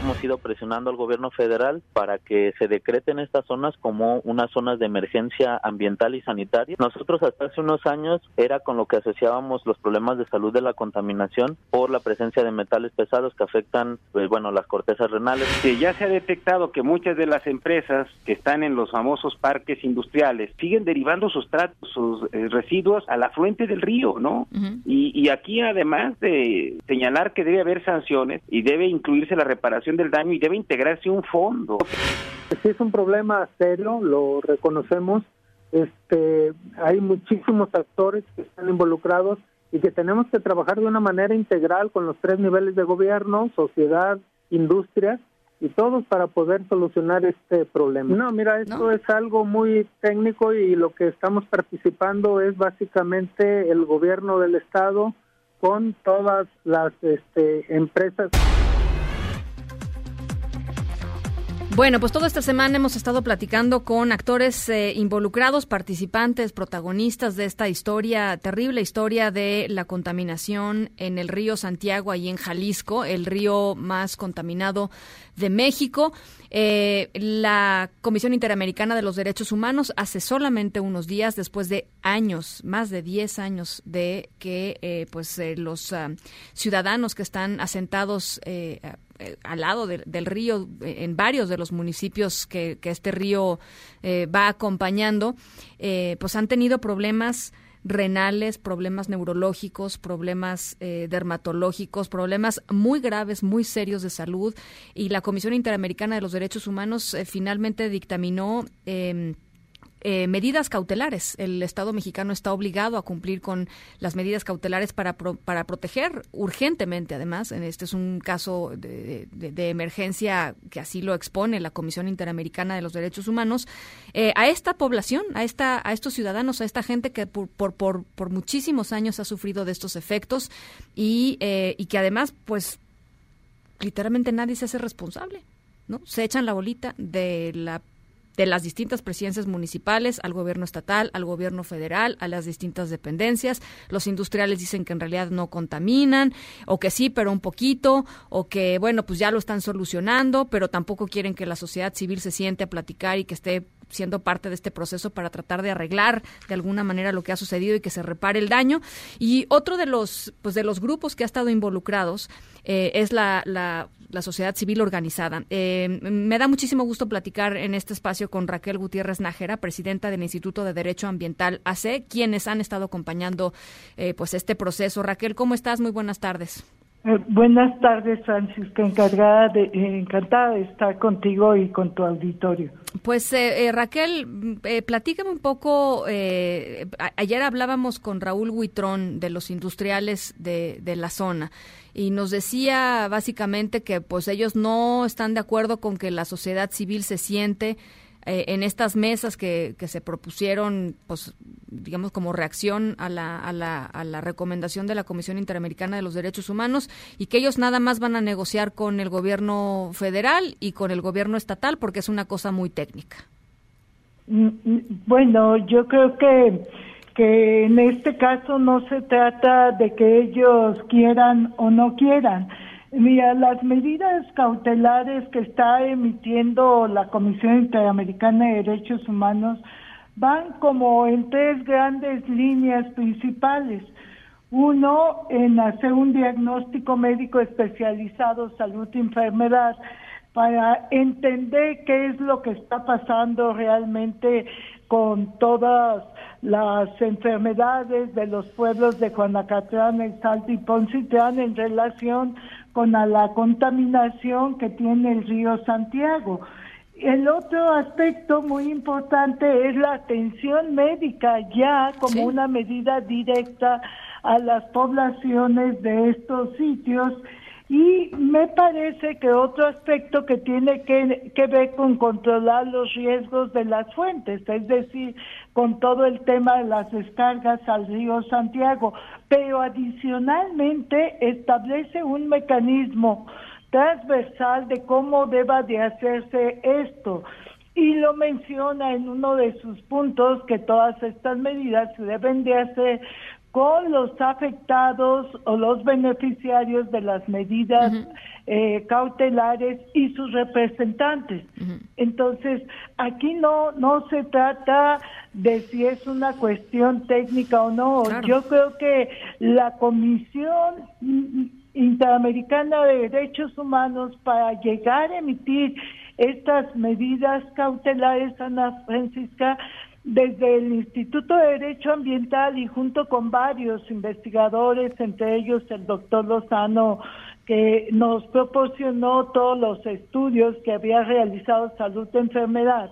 hemos ido presionando al gobierno federal para que se decreten estas zonas como unas zonas de emergencia ambiental y sanitaria. Nosotros hasta hace unos años era con lo que asociábamos los problemas de salud de la contaminación por la presencia de metales pesados que afectan, pues, bueno, las cortezas renales. Que ya se ha detectado que muchas de las empresas que están en los famosos parques industriales siguen derivando sus sus eh, residuos a la fuente del río, ¿no? y, y aquí además de señalar que debe haber sanciones y debe incluirse la reparación del daño y debe integrarse un fondo. Sí es un problema serio, lo reconocemos. Este, hay muchísimos actores que están involucrados y que tenemos que trabajar de una manera integral con los tres niveles de gobierno, sociedad, industria y todos para poder solucionar este problema. No, mira, esto es algo muy técnico y lo que estamos participando es básicamente el gobierno del estado con todas las este, empresas. Bueno, pues toda esta semana hemos estado platicando con actores eh, involucrados, participantes, protagonistas de esta historia, terrible historia de la contaminación en el río Santiago, ahí en Jalisco, el río más contaminado de México. Eh, la Comisión Interamericana de los Derechos Humanos hace solamente unos días, después de años, más de 10 años de que eh, pues los ah, ciudadanos que están asentados eh, al lado del río, eh, en varios de los municipios que, este río eh, va acompañando, pues han tenido problemas renales, problemas neurológicos, problemas dermatológicos, problemas muy graves, muy serios de salud. Y la Comisión Interamericana de los Derechos Humanos finalmente dictaminó em, eh, medidas cautelares. El Estado mexicano está obligado a cumplir con las medidas cautelares para, para proteger urgentemente, además, este es un caso de, emergencia que así lo expone la Comisión Interamericana de los Derechos Humanos, eh, a esta población, a, esta, a estos ciudadanos, a esta gente que por, por, por, muchísimos años ha sufrido de estos efectos y, eh, y que además, pues, literalmente nadie se hace responsable. ¿no? Se echan la bolita de la de las distintas presidencias municipales al gobierno estatal, al gobierno federal, a las distintas dependencias. Los industriales dicen que en realidad no contaminan, o que sí, pero un poquito, o que, bueno, pues ya lo están solucionando, pero tampoco quieren que la sociedad civil se siente a platicar y que esté siendo parte de este proceso para tratar de arreglar de alguna manera lo que ha sucedido y que se repare el daño. Y otro de los, pues de los grupos que ha estado involucrados eh, es la, la, sociedad civil organizada. Eh, me da muchísimo gusto platicar en este espacio con Raquel Gutiérrez Nájera, presidenta del Instituto de Derecho Ambiental AC, quienes han estado acompañando eh, pues este proceso. Raquel, ¿cómo estás? Muy buenas tardes. buenas tardes, Francisca. Encargada de, encantada de estar contigo y con tu auditorio. Pues Raquel, platícame un poco. ayer hablábamos con Raúl Huitrón de los industriales de, de la zona y nos decía básicamente que pues ellos no están de acuerdo con que la sociedad civil se siente eh, en estas mesas que, que, se propusieron, pues, digamos, como reacción a la, a, la, a la recomendación de la Comisión Interamericana de los Derechos Humanos y que ellos nada más van a negociar con el gobierno federal y con el gobierno estatal porque es una cosa muy técnica. Mm, mm, bueno, yo creo que que en este caso no se trata de que ellos quieran o no quieran. Mira, las medidas cautelares que está emitiendo la Comisión Interamericana de Derechos Humanos van como en tres grandes líneas principales. Uno, en hacer un diagnóstico médico especializado, salud y enfermedad, para entender qué es lo que está pasando realmente con todas las enfermedades de los pueblos de Juanacatlán, Salto y Poncitlán en relación con la contaminación que tiene el río Santiago. el otro aspecto muy importante es la atención médica ya como una medida directa a las poblaciones de estos sitios y me parece que otro aspecto que tiene que, que, ver con controlar los riesgos de las fuentes, es decir, con todo el tema de las descargas al río Santiago, pero adicionalmente establece un mecanismo transversal de cómo deba de hacerse esto. Y lo menciona en uno de sus puntos que todas estas medidas se deben de hacer con los afectados o los beneficiarios de las medidas eh, cautelares y sus representantes. Entonces, aquí no no se trata de si es una cuestión técnica o no. Yo creo que la Comisión Interamericana de Derechos Humanos para llegar a emitir estas medidas cautelares, Ana Francisca, desde el Instituto de Derecho Ambiental y junto con varios investigadores, entre ellos el doctor Lozano, que nos proporcionó todos los estudios que había realizado Salud de Enfermedad,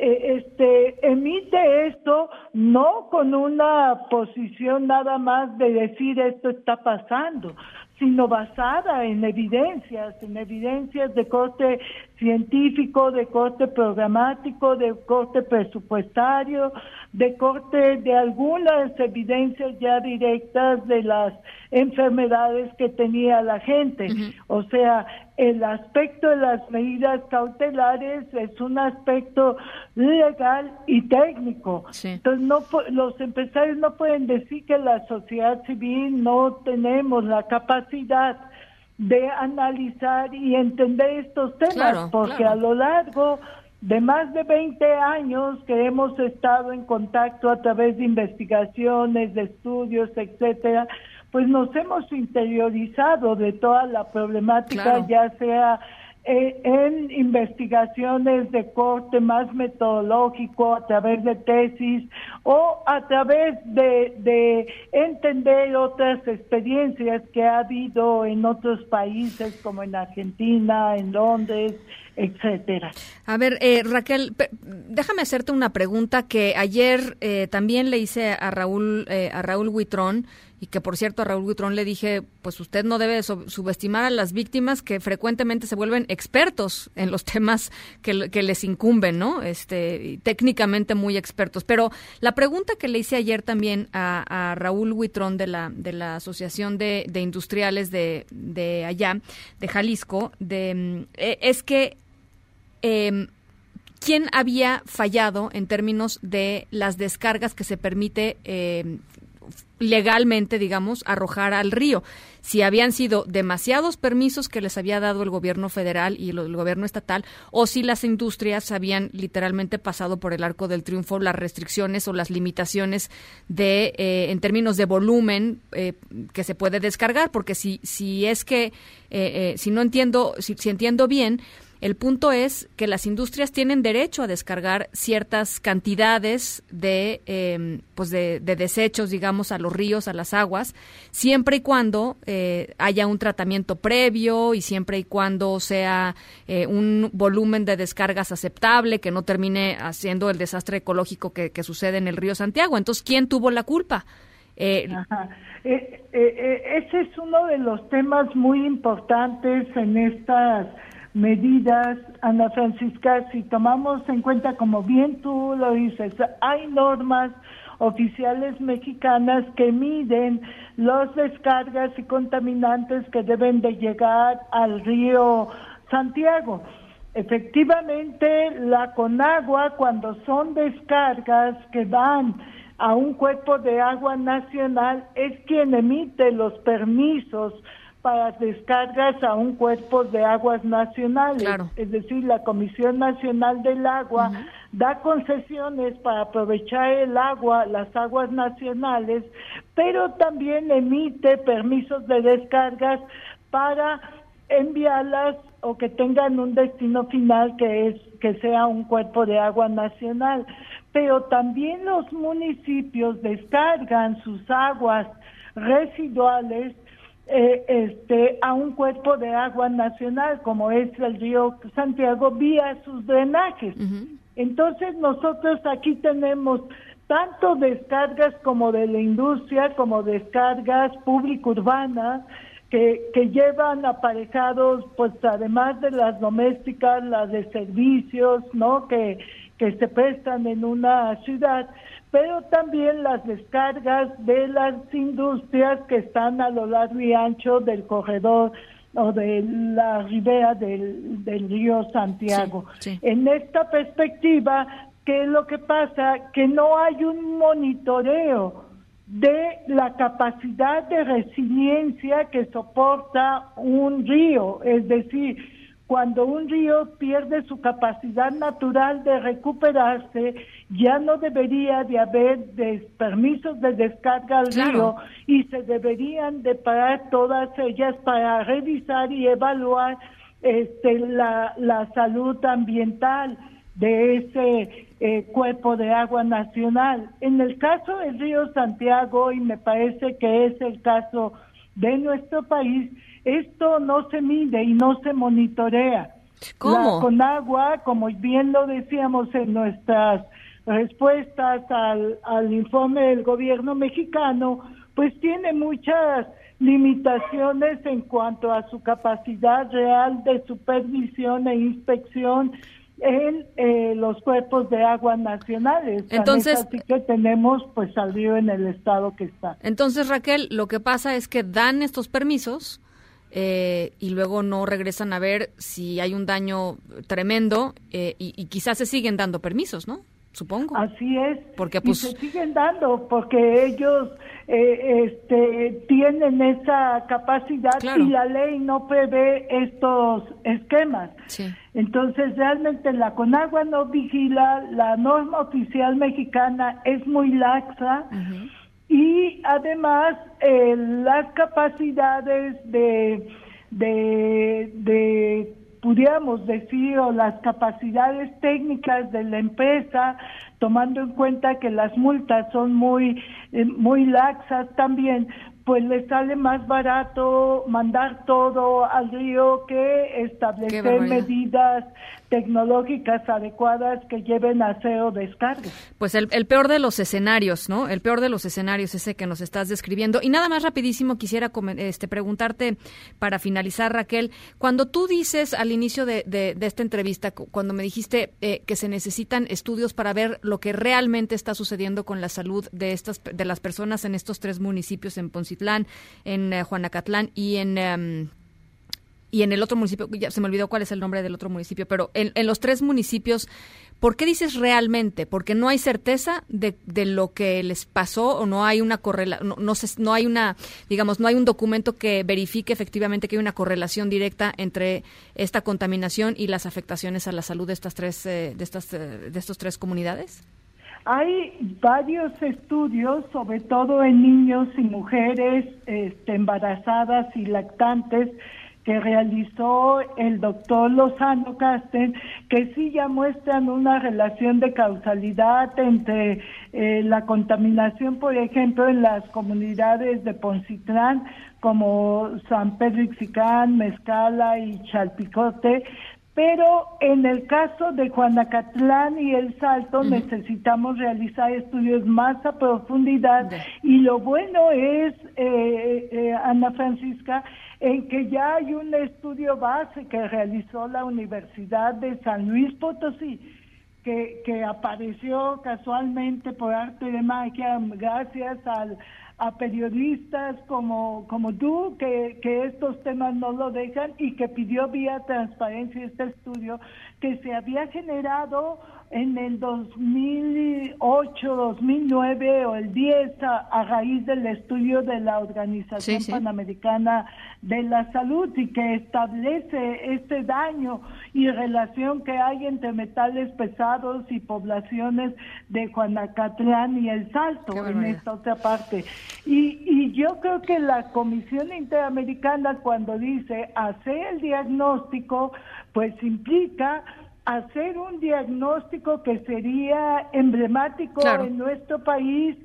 eh, este, emite esto no con una posición nada más de decir esto está pasando, sino basada en evidencias, en evidencias de corte científico, de corte programático, de corte presupuestario, de corte de algunas evidencias ya directas de las enfermedades que tenía la gente. O sea, el aspecto de las medidas cautelares es un aspecto legal y técnico. Entonces, no, los empresarios no pueden decir que la sociedad civil no tenemos la capacidad de analizar y entender estos temas, porque a lo largo de más de 20 años que hemos estado en contacto a través de investigaciones, de estudios, etcétera, pues nos hemos interiorizado de toda la problemática, ya sea eh, en investigaciones de corte más metodológico, a través de tesis o a través de, de entender otras experiencias que ha habido en otros países como en Argentina, en Londres, etcétera. A ver, eh, Raquel, déjame hacerte una pregunta que ayer eh, también le hice a Raúl eh, a Raúl Huitrón y que por cierto a Raúl Huitrón le dije, pues usted no debe subestimar a las víctimas que frecuentemente se vuelven expertos en los temas que, les incumben, ¿no? Este, técnicamente muy expertos. Pero la pregunta que le hice ayer también a, Raúl Huitrón de la de la Asociación de, Industriales de, de allá, de Jalisco, de, mm, es que eh, quién había fallado en términos de las descargas que se permite eh, legalmente, digamos, arrojar al río. Si habían sido demasiados permisos que les había dado el gobierno federal y el gobierno estatal, o si las industrias habían literalmente pasado por el arco del triunfo las restricciones o las limitaciones de, eh, en términos de volumen eh, que se puede descargar, porque si, si es que, si no entiendo, si entiendo bien, el punto es que las industrias tienen derecho a descargar ciertas cantidades de, em, pues de, desechos, digamos, a los ríos, a las aguas, siempre y cuando eh, haya un tratamiento previo y siempre y cuando sea eh, un volumen de descargas aceptable, que no termine haciendo el desastre ecológico que, sucede en el río Santiago. Entonces, ¿quién tuvo la culpa? Eh, ese es uno de los temas muy importantes en estas medidas, Ana Francisca, si tomamos en cuenta, como bien tú lo dices, hay normas oficiales mexicanas que miden los descargas y contaminantes que deben de llegar al río Santiago. Efectivamente, la Conagua, cuando son descargas que van a un cuerpo de agua nacional, es quien emite los permisos para descargas a un cuerpo de aguas nacionales. Es decir, la Comisión Nacional del Agua da concesiones para aprovechar el agua, las aguas nacionales, pero también emite permisos de descargas para enviarlas o que tengan un destino final que es que sea un cuerpo de agua nacional. Pero también los municipios descargan sus aguas residuales eh, este, a un cuerpo de agua nacional como es el río Santiago vía sus drenajes. Entonces nosotros aquí tenemos tanto descargas como de la industria, como descargas público-urbanas, que, que llevan aparejados, pues además de las domésticas, las de servicios, ¿no? Que, que se prestan en una ciudad, pero también las descargas de las industrias que están a lo largo y ancho del corredor o de la ribera del, del río Santiago. En esta perspectiva, ¿qué es lo que pasa? Que no hay un monitoreo de la capacidad de resiliencia que soporta un río, es decir, cuando un río pierde su capacidad natural de recuperarse, ya no debería de haber permisos de descarga al río y se deberían de parar todas ellas para revisar y evaluar este, la, la salud ambiental de ese eh, cuerpo de agua nacional. En el caso del río Santiago, y me parece que es el caso de nuestro país, esto no se mide y no se monitorea. ¿Cómo? con agua, como bien lo decíamos en nuestras respuestas al, al informe del gobierno mexicano, pues tiene muchas limitaciones en cuanto a su capacidad real de supervisión e inspección en eh, los cuerpos de agua nacionales. Entonces, así que tenemos pues al río en el estado que está. Entonces, Raquel, lo que pasa es que dan estos permisos eh, y luego no regresan a ver si hay un daño tremendo eh, y, y quizás se siguen dando permisos, ¿no? supongo. Así es. Porque pues y se siguen dando porque ellos eh, este, tienen esa capacidad y la ley no prevé estos esquemas. Entonces realmente la Conagua no vigila, la norma oficial mexicana es muy laxa. Y además eh, las capacidades de, de, de pudiéramos decir, o las capacidades técnicas de la empresa, tomando en cuenta que las multas son muy, eh, muy laxas también, pues le sale más barato mandar todo al río que establecer medidas tecnológicas adecuadas que lleven a o descarga. Pues el, peor de los escenarios, ¿no? El peor de los escenarios ese que nos estás describiendo. Y nada más rapidísimo quisiera este, preguntarte para finalizar, Raquel, cuando tú dices al inicio de, de, esta entrevista, cuando me dijiste eh, que se necesitan estudios para ver lo que realmente está sucediendo con la salud de estas de las personas en estos tres municipios, en Poncitlán, en eh, Juanacatlán y en... Em, y en el otro municipio, ya se me olvidó cuál es el nombre del otro municipio, pero en, los tres municipios, ¿por qué dices realmente? Porque no hay certeza de, de lo que les pasó o no hay una correlación, no, no, no, hay una, digamos, no hay un documento que verifique efectivamente que hay una correlación directa entre esta contaminación y las afectaciones a la salud de estas tres, eh, de estas, eh, de estos tres comunidades. Hay varios estudios, sobre todo en niños y mujeres este, embarazadas y lactantes, que realizó el doctor Lozano Casten, que sí ya muestran una relación de causalidad entre eh, la contaminación, por ejemplo, en las comunidades de Poncitlán, como San Pedro Ixicán, Mezcala y Chalpicote, pero en el caso de Juanacatlán y El Salto necesitamos realizar estudios más a profundidad. Y lo bueno es, eh, eh, Ana Francisca, en que ya hay un estudio base que realizó la Universidad de San Luis Potosí, que, que apareció casualmente por arte de magia gracias al, a periodistas como, como tú, que, que estos temas no lo dejan y que pidió vía transparencia este estudio, que se había generado en el 2008, 2009 o el 10 a, raíz del estudio de la Organización Panamericana de la Salud y que establece este daño y relación que hay entre metales pesados y poblaciones de Juanacatlán y El Salto en esta otra parte. Y, y yo creo que la Comisión Interamericana cuando dice hacer el diagnóstico, pues implica hacer un diagnóstico que sería emblemático en nuestro país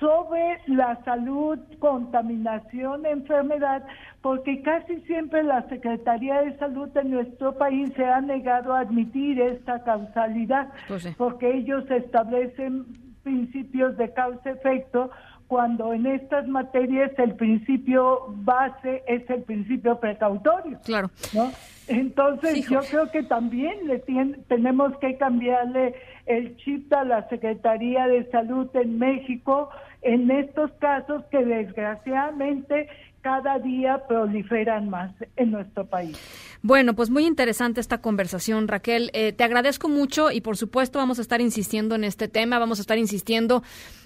sobre la salud, contaminación, enfermedad, porque casi siempre la Secretaría de Salud de nuestro país se ha negado a admitir esta causalidad, Pues porque ellos establecen principios de causa-efecto cuando en estas materias el principio base es el principio precautorio. Claro. ¿no? Entonces yo creo que también le tien- tenemos que cambiarle el chip a la Secretaría de Salud en México en estos casos que desgraciadamente cada día proliferan más en nuestro país. Bueno, pues muy interesante esta conversación, Raquel. Eh, te agradezco mucho y por supuesto vamos a estar insistiendo en este tema, vamos a estar insistiendo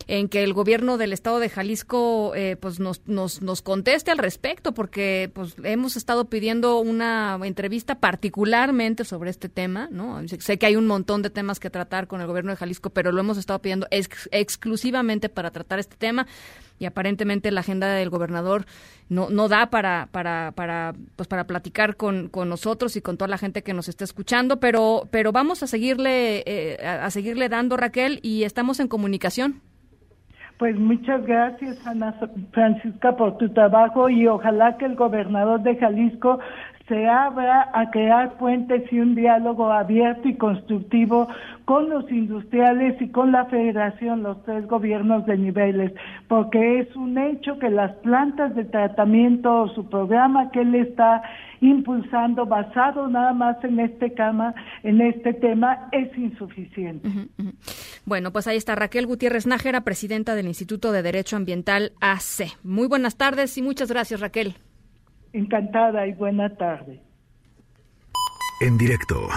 en que el gobierno del estado de Jalisco eh, pues nos, nos, nos conteste al respecto, porque pues hemos estado pidiendo una entrevista particularmente sobre este tema, ¿no? Sé, que hay un montón de temas que tratar con el gobierno de Jalisco, pero lo hemos estado pidiendo ex- exclusivamente para tratar este tema y aparentemente la agenda del gobernador no, no da para, para, para, pues para platicar con, con nosotros y con toda la gente que nos está escuchando, pero, pero vamos a seguirle, eh, a a seguirle dando, Raquel, y estamos en comunicación. Pues muchas gracias, Ana Francisca, por tu trabajo y ojalá que el gobernador de Jalisco se abra a crear puentes y un diálogo abierto y constructivo con los industriales y con la federación, los tres gobiernos de niveles, porque es un hecho que las plantas de tratamiento, su programa que él está impulsando, basado nada más en este cama, en este tema, es insuficiente. Bueno, pues ahí está Raquel Gutiérrez Nájera, presidenta del Instituto de Derecho Ambiental AC. Muy buenas tardes y muchas gracias, Raquel. Encantada y buena tarde. En directo.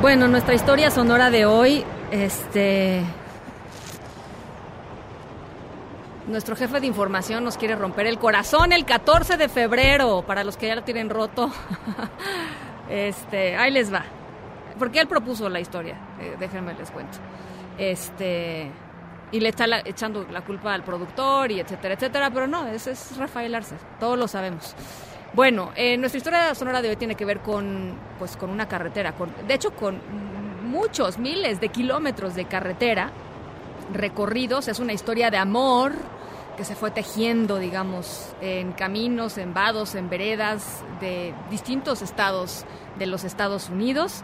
Bueno, nuestra historia sonora de hoy, este... Nuestro jefe de información nos quiere romper el corazón el 14 de febrero, para los que ya lo tienen roto. este, ahí les va. Porque él propuso la historia, eh, déjenme les cuento. Este, y le está echando la culpa al productor y etcétera, etcétera, pero no, ese es Rafael Arce, todos lo sabemos. Bueno, eh, nuestra historia sonora de hoy tiene que ver con, pues, con una carretera, con, de hecho con muchos miles de kilómetros de carretera recorridos. Es una historia de amor que se fue tejiendo, digamos, en caminos, en vados, en veredas de distintos estados de los Estados Unidos.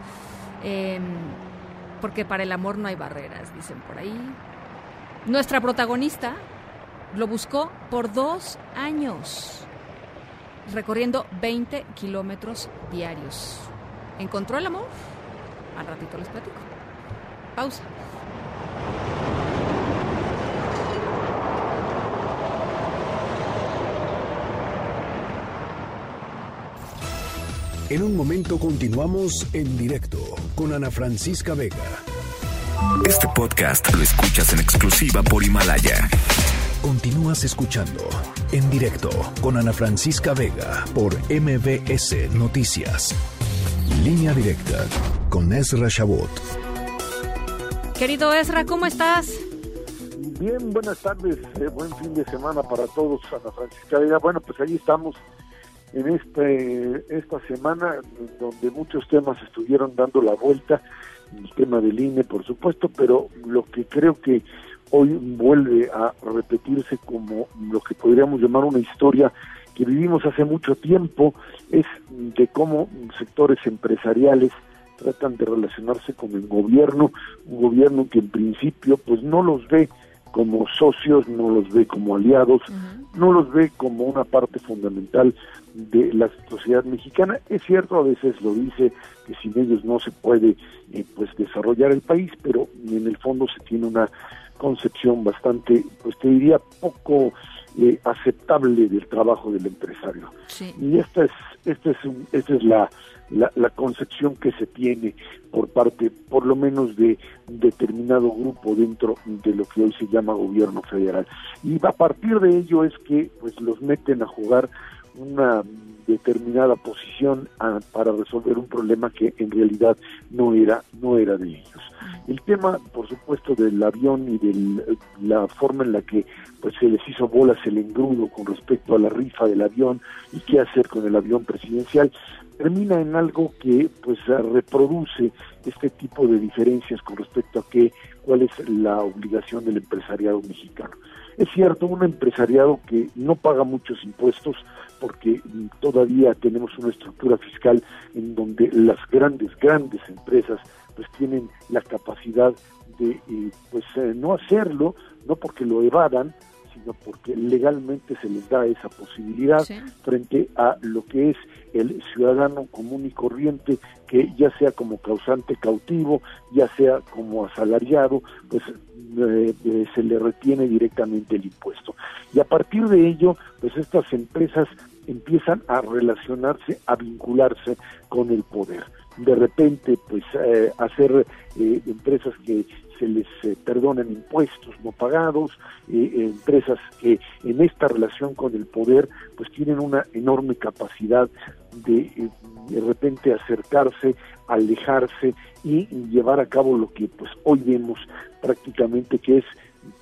Eh, porque para el amor no hay barreras, dicen por ahí. Nuestra protagonista lo buscó por dos años, recorriendo 20 kilómetros diarios. ¿Encontró el amor? Al ratito les platico. Pausa. En un momento continuamos en directo con Ana Francisca Vega. Este podcast lo escuchas en exclusiva por Himalaya. Continúas escuchando en directo con Ana Francisca Vega por MBS Noticias. Línea directa con Ezra Shabot. Querido Ezra, ¿cómo estás? Bien, buenas tardes, eh, buen fin de semana para todos, Ana Francisca Vega. Bueno, pues ahí estamos en este esta semana donde muchos temas estuvieron dando la vuelta, el tema del INE, por supuesto, pero lo que creo que hoy vuelve a repetirse como lo que podríamos llamar una historia que vivimos hace mucho tiempo es de cómo sectores empresariales tratan de relacionarse con el gobierno, un gobierno que en principio pues no los ve como socios, no los ve como aliados, no los ve como una parte fundamental de la sociedad mexicana. Es cierto, a veces lo dice que sin ellos no se puede eh, pues desarrollar el país, pero en el fondo se tiene una concepción bastante, pues te diría poco eh, aceptable del trabajo del empresario. Y esta es, esta es, un- esta es la, la, la concepción que se tiene por parte, por lo menos, de determinado grupo dentro de lo que hoy se llama gobierno federal. Y a partir de ello es que pues los meten a jugar una determinada posición para resolver un problema que en realidad no era no era de ellos. El tema, por supuesto, del avión y de la forma en la que pues se les hizo bolas el engrudo con respecto a la rifa del avión y qué hacer con el avión presidencial, termina en algo que pues reproduce este tipo de diferencias con respecto a qué, cuál es la obligación del empresariado mexicano. Es cierto, un empresariado que no paga muchos impuestos porque todavía tenemos una estructura fiscal en donde las grandes, grandes empresas pues tienen la capacidad de eh, pues eh, no hacerlo, no porque lo evadan, porque legalmente se les da esa posibilidad frente a lo que es el ciudadano común y corriente que ya sea como causante cautivo, ya sea como asalariado, pues eh, eh, se le retiene directamente el impuesto. Y a partir de ello, pues estas empresas empiezan a relacionarse, a vincularse con el poder. De repente, pues eh, hacer empresas que se les eh, perdonan impuestos no pagados, eh, empresas que en esta relación con el poder pues tienen una enorme capacidad de eh, de repente acercarse, alejarse y llevar a cabo lo que pues hoy vemos prácticamente que es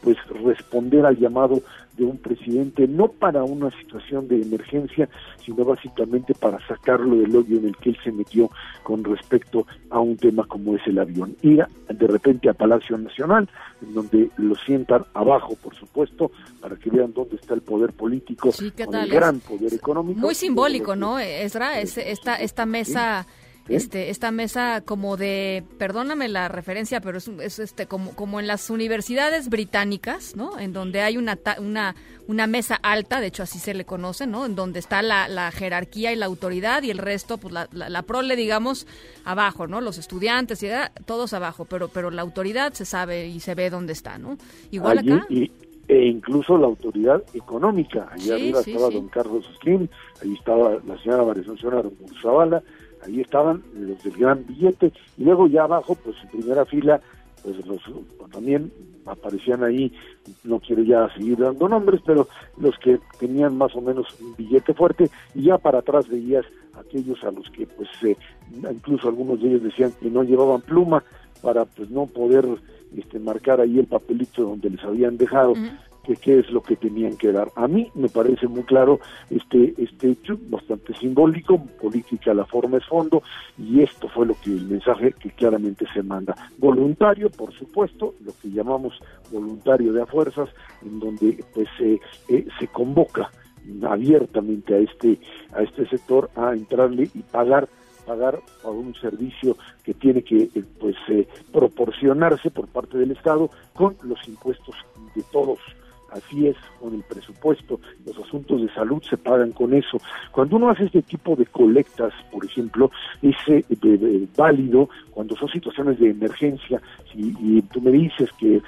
pues responder al llamado de un presidente no para una situación de emergencia, sino básicamente para sacarlo del hoyo en el que él se metió con respecto a un tema como es el avión. Ir de repente a Palacio Nacional, en donde lo sientan abajo, por supuesto, para que vean dónde está el poder político, con el gran poder económico. Muy simbólico, ¿no, Esra? Es, esta, esta mesa este esta mesa como de perdóname la referencia pero es, este como como en las universidades británicas no en donde hay una una una mesa alta de hecho así se le conoce no en donde está la, la jerarquía y la autoridad y el resto pues la, la, prole digamos abajo no los estudiantes y todos abajo pero pero la autoridad se sabe y se ve dónde está no igual acá. e incluso la autoridad económica. Allí arriba estaba don Carlos Slim, ahí estaba la señora María Asunción Zavala, ahí estaban los del gran billete, y luego ya abajo, pues en primera fila, pues los también aparecían ahí, no quiero ya seguir dando nombres, pero los que tenían más o menos un billete fuerte, y ya para atrás veías aquellos a los que pues eh, incluso algunos de ellos decían que no llevaban pluma para pues no poder este, marcar ahí el papelito donde les habían dejado que qué es lo que tenían que dar. A mí me parece muy claro este, este hecho, bastante simbólico, política la forma es fondo, y esto fue lo que el mensaje que claramente se manda. Voluntario, por supuesto, lo que llamamos voluntario de a fuerzas, en donde pues eh, se convoca abiertamente a este, a este sector a entrarle y pagar pagar por un servicio que tiene que eh, pues eh, proporcionarse por parte del Estado con los impuestos de todos Así es con el presupuesto, los asuntos de salud se pagan con eso. Cuando uno hace este tipo de colectas, por ejemplo, es eh, válido cuando son situaciones de emergencia y, tú me dices que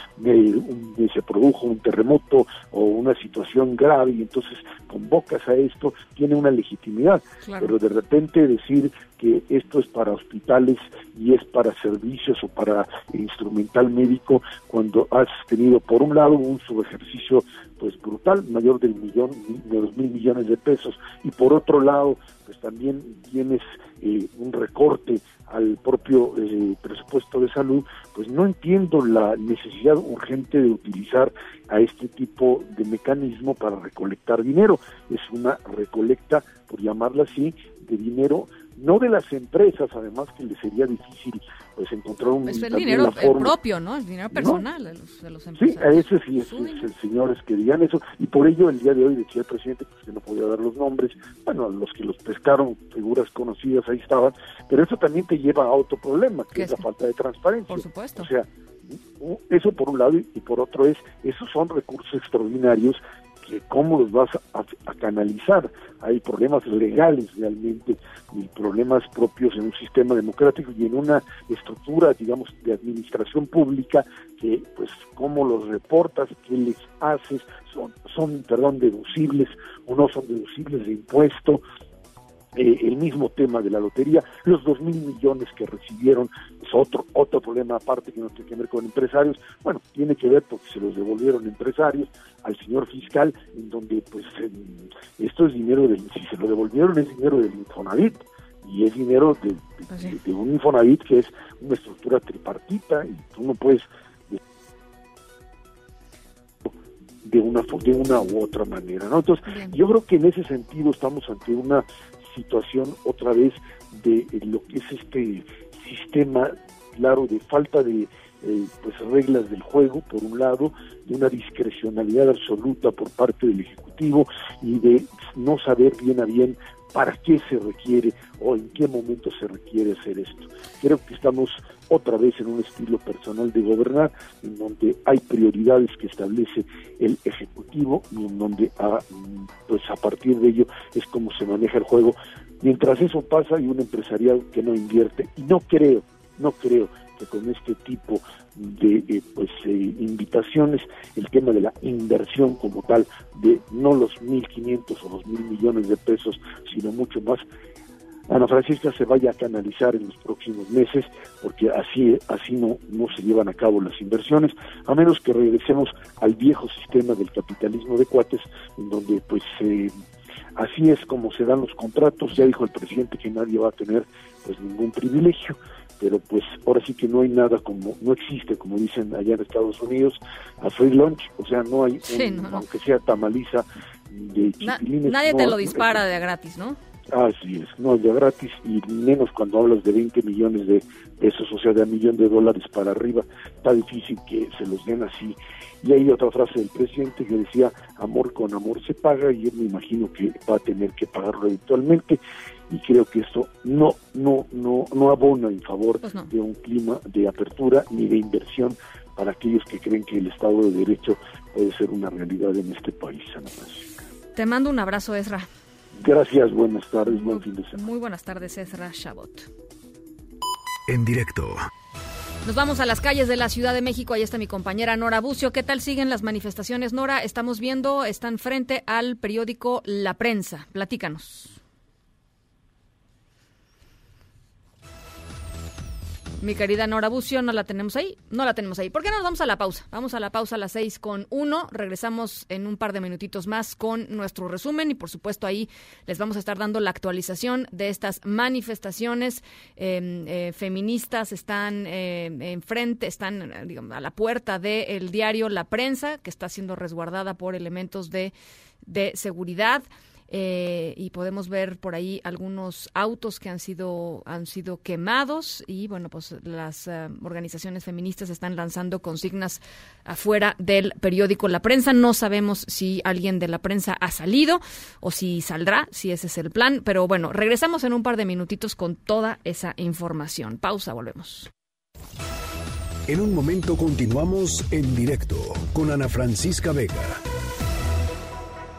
se produjo un terremoto o una situación grave y entonces convocas a esto, tiene una legitimidad. Pero de repente decir que esto es para hospitales y es para servicios o para instrumental médico cuando has tenido por un lado un subejercicio pues brutal mayor del millón de dos mil millones de pesos y por otro lado pues también tienes eh, un recorte al propio eh, presupuesto de salud, pues no entiendo la necesidad urgente de utilizar a este tipo de mecanismo para recolectar dinero. Es una recolecta, por llamarla así, de dinero no de las empresas, además que les sería difícil pues encontrar un es el dinero propio, ¿no? El dinero personal de, los, de, los, empresarios. Sí, a ese sí es, el señores que digan eso y por ello el día de hoy decía el presidente pues, que no podía dar los nombres, bueno, los que los pescaron, figuras conocidas ahí estaban, pero eso también te lleva a otro problema, que es la falta de transparencia. Por supuesto. O sea, eso por un lado y por otro es, esos son recursos extraordinarios que cómo los vas a, canalizar. Hay problemas legales realmente y problemas propios en un sistema democrático y en una estructura, digamos, de administración pública que, pues, cómo los reportas, qué les haces, son, son perdón, deducibles o no son deducibles de impuesto, eh, el mismo tema de la lotería, los dos mil millones que recibieron, es otro, otro problema aparte que no tiene que ver con empresarios, bueno, tiene que ver porque se los devolvieron empresarios al señor fiscal, en donde pues esto es dinero del, si se lo devolvieron es dinero del Infonavit, y es dinero de, pues de, un Infonavit que es una estructura tripartita y tú no puedes de una de una u otra manera ¿no? entonces yo creo que en ese sentido estamos ante una situación otra vez de lo que es este sistema, claro, de falta de eh, pues reglas del juego, por un lado, de una discrecionalidad absoluta por parte del Ejecutivo y de no saber bien a bien para qué se requiere o en qué momento se requiere hacer esto. Creo que estamos otra vez en un estilo personal de gobernar, en donde hay prioridades que establece el Ejecutivo y en donde a, ah, pues a partir de ello es como se maneja el juego. Mientras eso pasa hay un empresarial que no invierte y no creo, no creo que con este tipo de eh, pues eh, invitaciones. El tema de la inversión como tal de no los 1.500 o los mil millones de pesos sino mucho más. Ana Francisca se vaya a canalizar en los próximos meses porque así así no no se llevan a cabo las inversiones a menos que regresemos al viejo sistema del capitalismo de cuates en donde pues eh, así es como se dan los contratos. Ya dijo el presidente que nadie va a tener pues ningún privilegio pero pues ahora sí que no hay nada como, no existe, como dicen allá en Estados Unidos, a free lunch, o sea, no hay, aunque sea tamaliza de nadie te lo dispara de gratis, ¿no? Así es, no de gratis y menos cuando hablas de 20 millones de pesos, o sea, de un millón de dólares para arriba, está difícil que se los den así. Y hay otra frase del presidente que decía, amor con amor se paga, y yo me imagino que va a tener que pagarlo eventualmente y creo que esto no no no no abona en favor pues de un clima de apertura ni de inversión para aquellos que creen que el Estado de Derecho puede ser una realidad en este país. Te mando un abrazo, Ezra. Gracias, buenas tardes, buen fin de semana. Muy buenas tardes, Ezra Shabot. En directo. Nos vamos a las calles de la Ciudad de México. Ahí está mi compañera Nora Bucio. ¿Qué tal siguen las manifestaciones, Nora? Estamos viendo, están frente al periódico La Prensa. Platícanos. Mi querida Nora Bucio, no la tenemos ahí, no la tenemos ahí. ¿Por qué no nos vamos a la pausa? Vamos a la pausa a las seis con uno. Regresamos en un par de minutitos más con nuestro resumen y por supuesto ahí les vamos a estar dando la actualización de estas manifestaciones em, eh, feministas. Están eh, enfrente, están a la puerta del diario La Prensa, que está siendo resguardada por elementos de, de seguridad. Eh, y podemos ver por ahí algunos autos que han sido han sido quemados y bueno pues las eh, organizaciones feministas están lanzando consignas afuera del periódico La Prensa. No sabemos si alguien de la prensa ha salido o si saldrá si ese es el plan pero bueno regresamos en un par de minutitos con toda esa información. Pausa volvemos. En un momento continuamos en directo con Ana Francisca Vega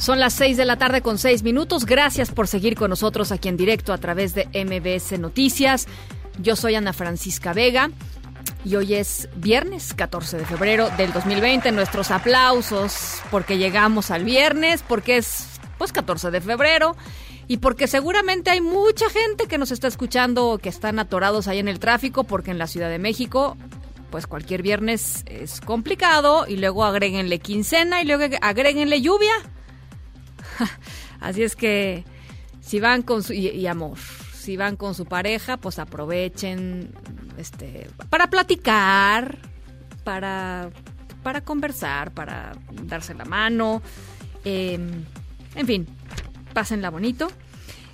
Son las seis de la tarde con seis minutos. Gracias por seguir con nosotros aquí en directo a través de MBS Noticias. Yo soy Ana Francisca Vega y hoy es viernes 14 de febrero del 2020. Nuestros aplausos porque llegamos al viernes, porque es pues 14 de febrero y porque seguramente hay mucha gente que nos está escuchando que están atorados ahí en el tráfico porque en la Ciudad de México pues cualquier viernes es complicado y luego agréguenle quincena y luego agréguenle lluvia. Así es que si van con su y, amor, si van con su pareja, pues aprovechen este para platicar, para para conversar, para darse la mano, em, en fin, pásenla bonito.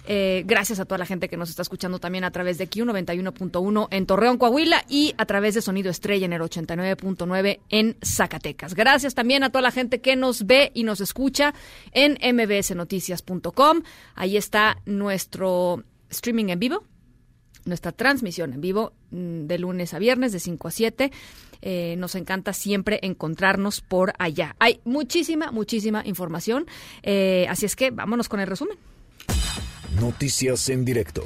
Eh, gracias a toda la gente que nos está escuchando también a través de Q91.1 en Torreón, Coahuila y a través de Sonido Estrella en el 89.9 en Zacatecas. Gracias también a toda la gente que nos ve y nos escucha en mbsnoticias.com. Ahí está nuestro streaming en vivo nuestra transmisión en vivo mm, de lunes a viernes de 5 a 7. Eh, nos encanta siempre encontrarnos por allá. Hay muchísima, muchísima información. Eh, así es que vámonos con el resumen. Noticias en directo.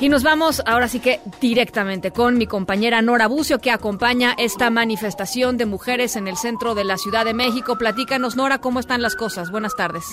Y nos vamos ahora sí que directamente con mi compañera Nora Bucio, que acompaña esta manifestación de mujeres en el centro de la Ciudad de México. Platícanos, Nora, cómo están las cosas. Buenas tardes.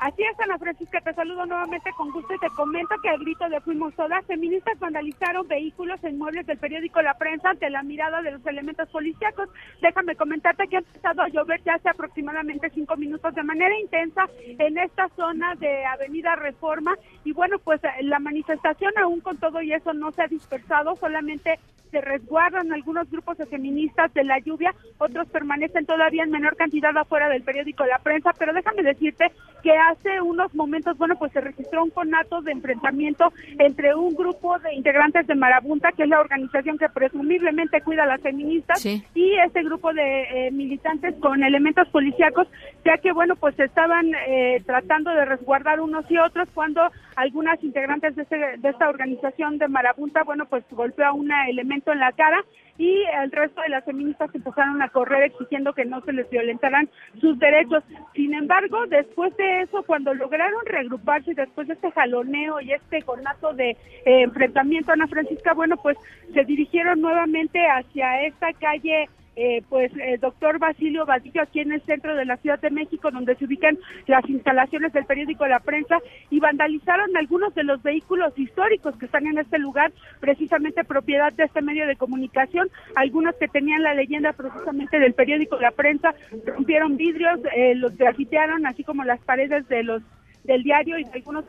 Así es, Ana Francisca, te saludo nuevamente con gusto y te comento que al grito de Fuimos Todas, feministas vandalizaron vehículos en muebles del periódico La Prensa ante la mirada de los elementos policíacos. Déjame comentarte que ha empezado a llover ya hace aproximadamente cinco minutos de manera intensa en esta zona de Avenida Reforma y bueno, pues la manifestación aún con todo y eso no se ha dispersado, solamente se resguardan algunos grupos de feministas de la lluvia, otros permanecen todavía en menor cantidad afuera del periódico La Prensa, pero déjame decirte que hace unos momentos, bueno, pues se registró un conato de enfrentamiento entre un grupo de integrantes de Marabunta, que es la organización que presumiblemente cuida a las feministas, y este grupo de eh, militantes con elementos policíacos, ya que, bueno, pues estaban eh, tratando de resguardar unos y otros cuando algunas integrantes de, este, de esta organización de Marabunta, bueno, pues golpeó a un elemento en la cara y el resto de las feministas empezaron a correr exigiendo que no se les violentaran sus derechos. Sin embargo, después de eso, cuando lograron reagruparse, después de este jaloneo y este conato de eh, enfrentamiento, Ana Francisca, bueno, pues se dirigieron nuevamente hacia esta calle eh, pues el doctor Basilio Badillo aquí en el centro de la Ciudad de México donde se ubican las instalaciones del periódico La Prensa y vandalizaron algunos de los vehículos históricos que están en este lugar precisamente propiedad de este medio de comunicación. Algunos que tenían la leyenda precisamente del periódico La Prensa rompieron vidrios eh, los grafitearon así como las paredes de los del diario y de algunos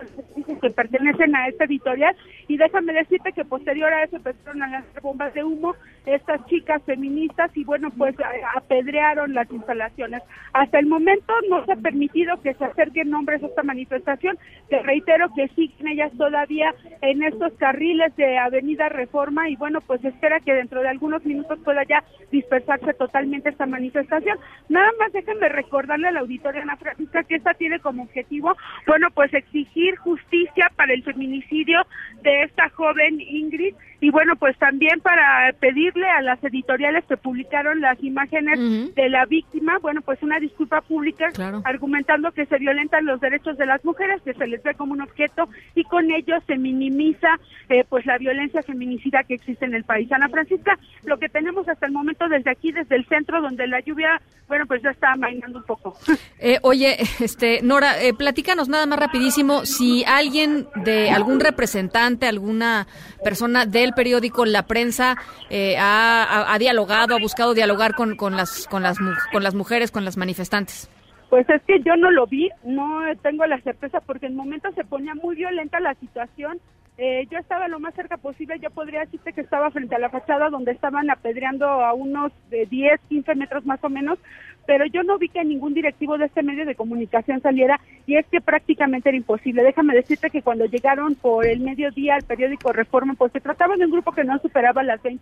que pertenecen a esta editorial. Y déjame decirte que posterior a eso empezaron a lanzar bombas de humo estas chicas feministas y bueno, pues apedrearon las instalaciones. Hasta el momento no se ha permitido que se acerquen nombres a esta manifestación. Te reitero que siguen ellas todavía en estos carriles de Avenida Reforma y bueno, pues espera que dentro de algunos minutos pueda ya dispersarse totalmente esta manifestación. Nada más déjenme recordarle a la auditoria Ana Francisca que esta tiene como objetivo bueno, pues exigir justicia para el feminicidio de esta joven Ingrid y bueno, pues también para pedirle a las editoriales que publicaron las imágenes de la víctima, bueno, pues una disculpa pública argumentando que se violentan los derechos de las mujeres, que se les ve como un objeto y con ello se minimiza eh, pues la violencia feminicida que existe en el país. Ana Francisca, lo que tenemos hasta el momento desde aquí, desde el centro, donde la lluvia, bueno, pues ya está amainando un poco. Eh, oye, este, Nora, eh, platícanos nada más rapidísimo, si alguien de algún representante, alguna persona del periódico La Prensa eh, ha, dialogado, ha buscado dialogar con, con, las, con, las, con las mujeres, con las manifestantes? Pues es que yo no lo vi, no tengo la certeza porque en momento se ponía muy violenta la situación. Eh, yo estaba lo más cerca posible, yo podría decirte que estaba frente a la fachada donde estaban apedreando a unos de 10, 15 metros más o menos, pero yo no vi que ningún directivo de este medio de comunicación saliera y es que prácticamente era imposible. Déjame decirte que cuando llegaron por el mediodía al periódico Reforma, pues se trataba de un grupo que no superaba las 20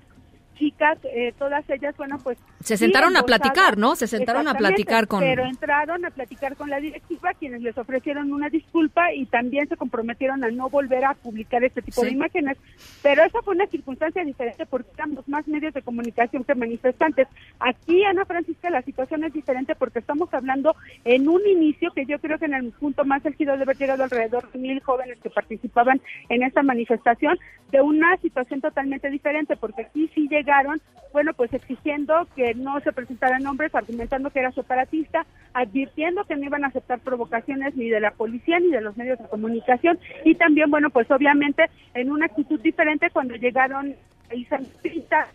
chicas, eh, todas ellas, bueno, pues... Se sentaron a platicar, ¿no? Se sentaron a platicar con... Pero entraron a platicar con la directiva, quienes les ofrecieron una disculpa y también se comprometieron a no volver a publicar este tipo de imágenes. Pero esa fue una circunstancia diferente porque éramos más medios de comunicación que manifestantes. Aquí, Ana Francisca, la situación es diferente porque estamos hablando en un inicio que yo creo que en el punto más elegido de haber llegado alrededor de mil jóvenes que participaban en esta manifestación, de una situación totalmente diferente, porque aquí sí llega llegaron, bueno, pues exigiendo que no se presentaran nombres, argumentando que era separatista, advirtiendo que no iban a aceptar provocaciones ni de la policía ni de los medios de comunicación. Y también, bueno, pues obviamente en una actitud diferente cuando llegaron a Isandrita,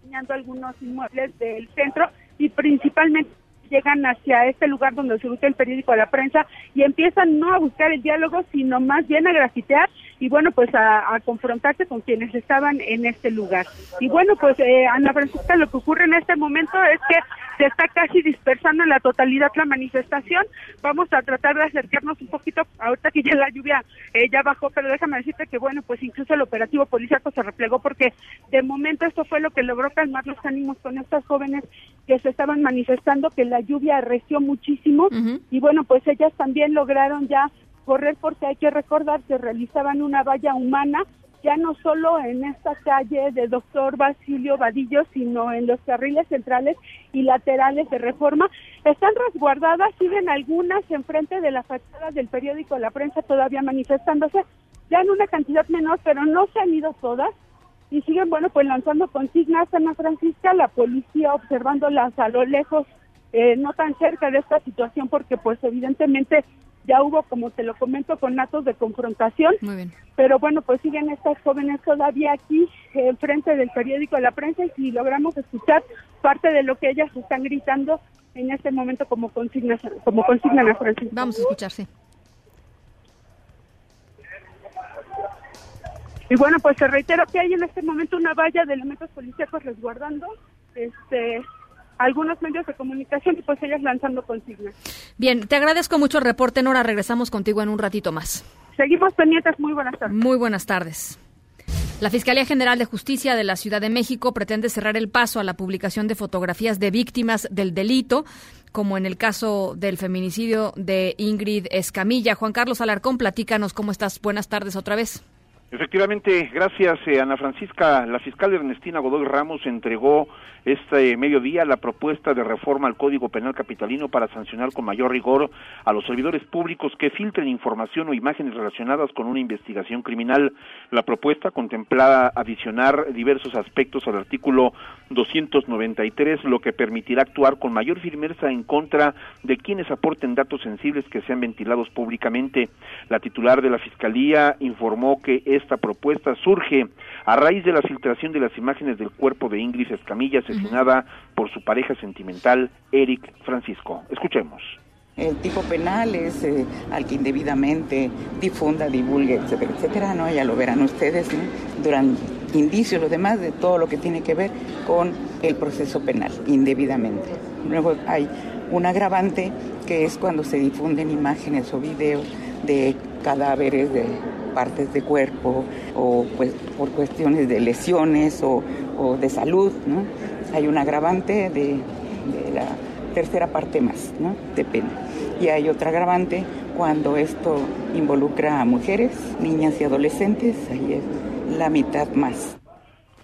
enseñando algunos inmuebles del centro y principalmente llegan hacia este lugar donde se usa el periódico de la prensa y empiezan no a buscar el diálogo, sino más bien a grafitear y bueno, pues a, confrontarse con quienes estaban en este lugar. Y bueno, pues eh, Ana Francisca, lo que ocurre en este momento es que se está casi dispersando en la totalidad la manifestación. Vamos a tratar de acercarnos un poquito, ahorita que ya la lluvia eh, ya bajó, pero déjame decirte que bueno, pues incluso el operativo policiaco se replegó porque de momento esto fue lo que logró calmar los ánimos con estas jóvenes que se estaban manifestando, que la lluvia arreció muchísimo y bueno, pues ellas también lograron ya correr porque hay que recordar que realizaban una valla humana ya no solo en esta calle de Doctor Basilio Vadillo, sino en los carriles centrales y laterales de reforma. Están resguardadas, siguen algunas enfrente de la fachada del periódico La Prensa todavía manifestándose, ya en una cantidad menor, pero no se han ido todas y siguen, bueno, pues lanzando consignas Ana Francisca, la policía observándolas a lo lejos, eh, no tan cerca de esta situación, porque pues evidentemente ya hubo, como te lo comento, con actos de confrontación. Muy bien. Pero bueno, pues siguen estas jóvenes todavía aquí enfrente del periódico de la prensa y si logramos escuchar parte de lo que ellas están gritando en este momento como consignas, como consignan a Francisco. Vamos a escuchar, sí. Y bueno, pues te reitero que hay en este momento una valla de elementos policíacos resguardando este algunos medios de comunicación y pues ellas lanzando consignas. Bien, te agradezco mucho el reporte, Nora. Regresamos contigo en un ratito más. Seguimos pendientes. Muy buenas tardes. Muy buenas tardes. La Fiscalía General de Justicia de la Ciudad de México pretende cerrar el paso a la publicación de fotografías de víctimas del delito, como en el caso del feminicidio de Ingrid Escamilla. Juan Carlos Alarcón, platícanos cómo estás. Buenas tardes otra vez. Efectivamente, gracias eh, Ana Francisca. La fiscal Ernestina Godoy Ramos entregó este mediodía la propuesta de reforma al Código Penal Capitalino para sancionar con mayor rigor a los servidores públicos que filtren información o imágenes relacionadas con una investigación criminal. La propuesta contemplaba adicionar diversos aspectos al artículo 293, lo que permitirá actuar con mayor firmeza en contra de quienes aporten datos sensibles que sean ventilados públicamente. La titular de la Fiscalía informó que esta propuesta surge a raíz de la filtración de las imágenes del cuerpo de Ingrid Escamilla, asesinada por su pareja sentimental, Eric Francisco. Escuchemos. El tipo penal es eh, al que indebidamente difunda, divulgue, etcétera, etcétera, ¿no? Ya lo verán ustedes, ¿no? Durante indicios, lo demás, de todo lo que tiene que ver con el proceso penal, indebidamente. Luego hay un agravante que es cuando se difunden imágenes o videos de cadáveres de partes de cuerpo o pues por cuestiones de lesiones o, de salud. Hay un agravante de, la tercera parte más. De pena. Y hay otra agravante cuando esto involucra a mujeres, niñas y adolescentes, ahí es la mitad más.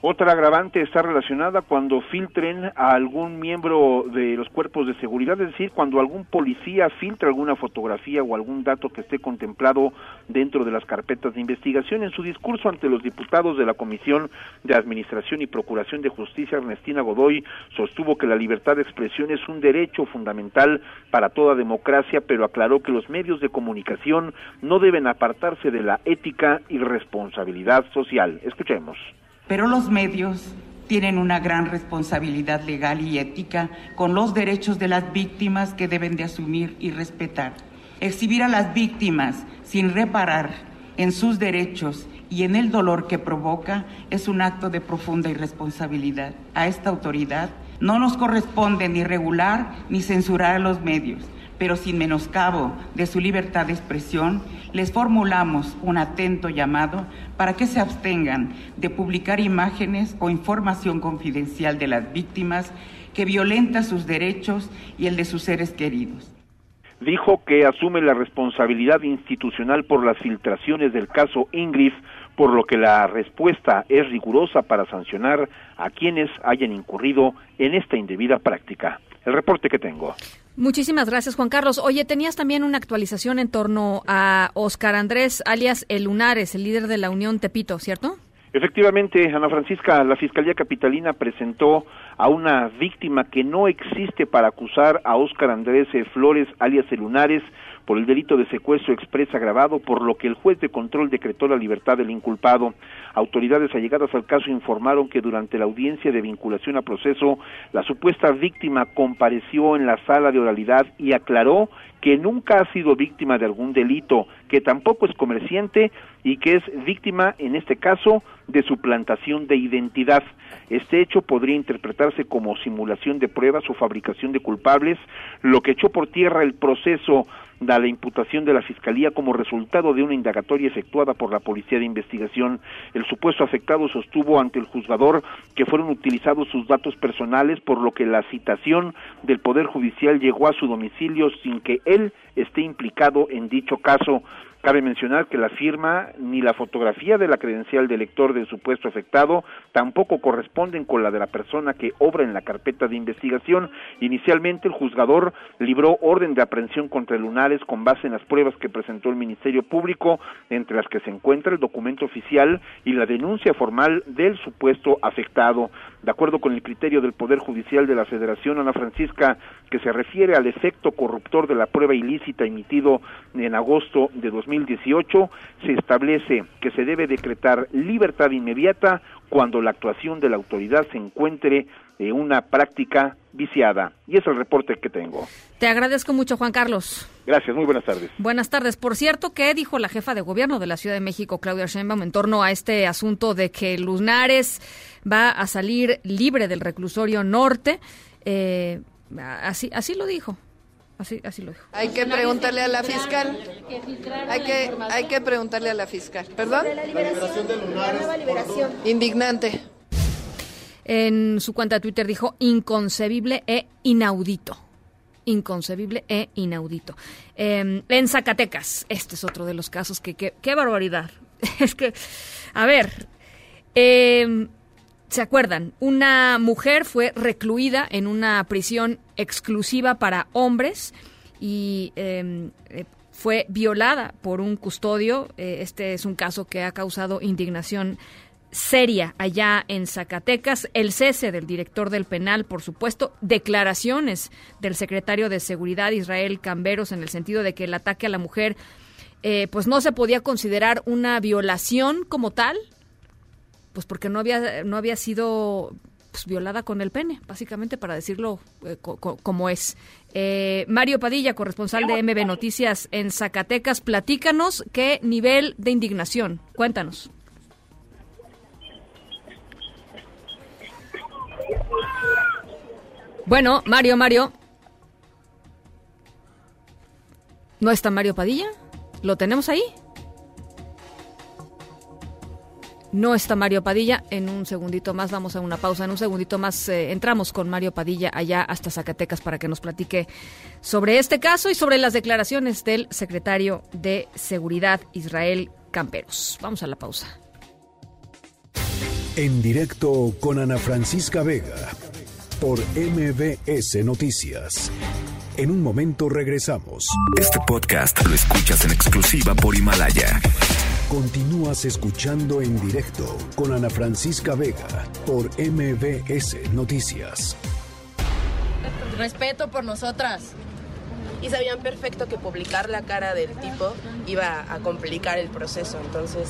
Otra agravante está relacionada cuando filtren a algún miembro de los cuerpos de seguridad, es decir, cuando algún policía filtra alguna fotografía o algún dato que esté contemplado dentro de las carpetas de investigación. En su discurso ante los diputados de la Comisión de Administración y Procuración de Justicia, Ernestina Godoy sostuvo que la libertad de expresión es un derecho fundamental para toda democracia, pero aclaró que los medios de comunicación no deben apartarse de la ética y responsabilidad social. Escuchemos. Pero los medios tienen una gran responsabilidad legal y ética con los derechos de las víctimas que deben de asumir y respetar. Exhibir a las víctimas sin reparar en sus derechos y en el dolor que provoca es un acto de profunda irresponsabilidad. A esta autoridad no nos corresponde ni regular ni censurar a los medios pero sin menoscabo de su libertad de expresión, les formulamos un atento llamado para que se abstengan de publicar imágenes o información confidencial de las víctimas que violenta sus derechos y el de sus seres queridos. Dijo que asume la responsabilidad institucional por las filtraciones del caso Ingrid, por lo que la respuesta es rigurosa para sancionar a quienes hayan incurrido en esta indebida práctica. El reporte que tengo. Muchísimas gracias, Juan Carlos. Oye, tenías también una actualización en torno a Oscar Andrés, alias El Lunares, el líder de la Unión Tepito, ¿cierto? Efectivamente, Ana Francisca, la Fiscalía Capitalina presentó a una víctima que no existe para acusar a Óscar Andrés Flores, alias El Lunares, por el delito de secuestro expresa agravado, por lo que el juez de control decretó la libertad del inculpado. Autoridades allegadas al caso informaron que durante la audiencia de vinculación a proceso, la supuesta víctima compareció en la sala de oralidad y aclaró que nunca ha sido víctima de algún delito, que tampoco es comerciante y que es víctima, en este caso, de suplantación de identidad. Este hecho podría interpretarse como simulación de pruebas o fabricación de culpables, lo que echó por tierra el proceso de la imputación de la Fiscalía como resultado de una indagatoria efectuada por la Policía de Investigación. El supuesto afectado sostuvo ante el juzgador que fueron utilizados sus datos personales, por lo que la citación del Poder Judicial llegó a su domicilio sin que él esté implicado en dicho caso. Cabe mencionar que la firma ni la fotografía de la credencial del lector del supuesto afectado tampoco corresponden con la de la persona que obra en la carpeta de investigación. Inicialmente el juzgador libró orden de aprehensión contra Lunares con base en las pruebas que presentó el Ministerio Público, entre las que se encuentra el documento oficial y la denuncia formal del supuesto afectado. De acuerdo con el criterio del Poder Judicial de la Federación, Ana Francisca, que se refiere al efecto corruptor de la prueba ilícita emitido en agosto de 2018, se establece que se debe decretar libertad inmediata cuando la actuación de la autoridad se encuentre en una práctica viciada. Y es el reporte que tengo. Te agradezco mucho, Juan Carlos. Gracias, muy buenas tardes. Buenas tardes. Por cierto, ¿qué dijo la jefa de gobierno de la Ciudad de México, Claudia Sheinbaum, en torno a este asunto de que Lunares va a salir libre del reclusorio norte? Eh, así, así lo dijo. Así, así lo dijo. Hay que preguntarle a la fiscal. Hay que, hay que preguntarle a la fiscal. ¿Perdón? La liberación de Lunares. Indignante. En su cuenta de Twitter dijo inconcebible e inaudito. Inconcebible e inaudito. Eh, en Zacatecas, este es otro de los casos que, qué barbaridad. es que, a ver, eh, ¿Se acuerdan? Una mujer fue recluida en una prisión exclusiva para hombres y eh, fue violada por un custodio. Eh, este es un caso que ha causado indignación seria allá en Zacatecas, el cese del director del penal, por supuesto, declaraciones del secretario de Seguridad Israel Camberos en el sentido de que el ataque a la mujer eh, pues no se podía considerar una violación como tal, pues porque no había no había sido pues, violada con el pene, básicamente para decirlo eh, co co como es. Eh, Mario Padilla, corresponsal de MB Noticias en Zacatecas, platícanos qué nivel de indignación. Cuéntanos. Bueno, Mario, Mario. ¿No está Mario Padilla? ¿Lo tenemos ahí? No está Mario Padilla. En un segundito más vamos a una pausa. En un segundito más eh, entramos con Mario Padilla allá hasta Zacatecas para que nos platique sobre este caso y sobre las declaraciones del secretario de Seguridad Israel Camperos. Vamos a la pausa. En directo con Ana Francisca Vega por MBS Noticias. En un momento regresamos. Este podcast lo escuchas en exclusiva por Himalaya. Continúas escuchando en directo con Ana Francisca Vega por MBS Noticias. Respeto por nosotras. Y sabían perfecto que publicar la cara del tipo iba a complicar el proceso. Entonces,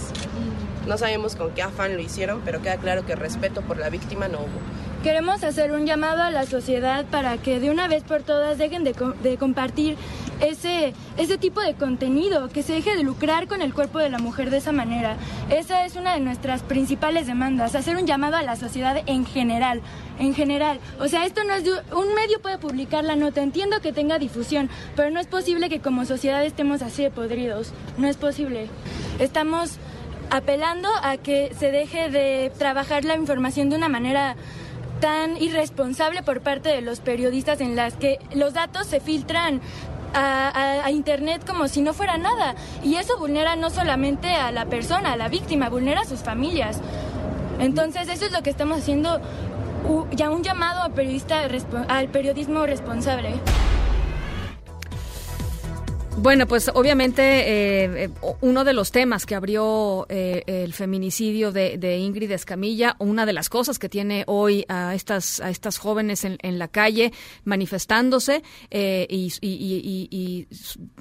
no sabemos con qué afán lo hicieron, pero queda claro que respeto por la víctima no hubo. Queremos hacer un llamado a la sociedad para que de una vez por todas dejen de, de, compartir ese, ese tipo de contenido, que se deje de lucrar con el cuerpo de la mujer de esa manera. Esa es una de nuestras principales demandas, hacer un llamado a la sociedad en general, en general. O sea, esto no es de, un medio puede publicar la nota, entiendo que tenga difusión, pero no es posible que como sociedad estemos así de podridos, no es posible. Estamos apelando a que se deje de trabajar la información de una manera tan irresponsable por parte de los periodistas en las que los datos se filtran a, Internet como si no fuera nada. Y eso vulnera no solamente a la persona, a la víctima, vulnera a sus familias. Entonces eso es lo que estamos haciendo, ya un llamado a periodista, al periodismo responsable. Bueno, pues obviamente eh, uno de los temas que abrió eh, el feminicidio de, de, Ingrid Escamilla, una de las cosas que tiene hoy a estas a estas jóvenes en, en la calle manifestándose eh, y,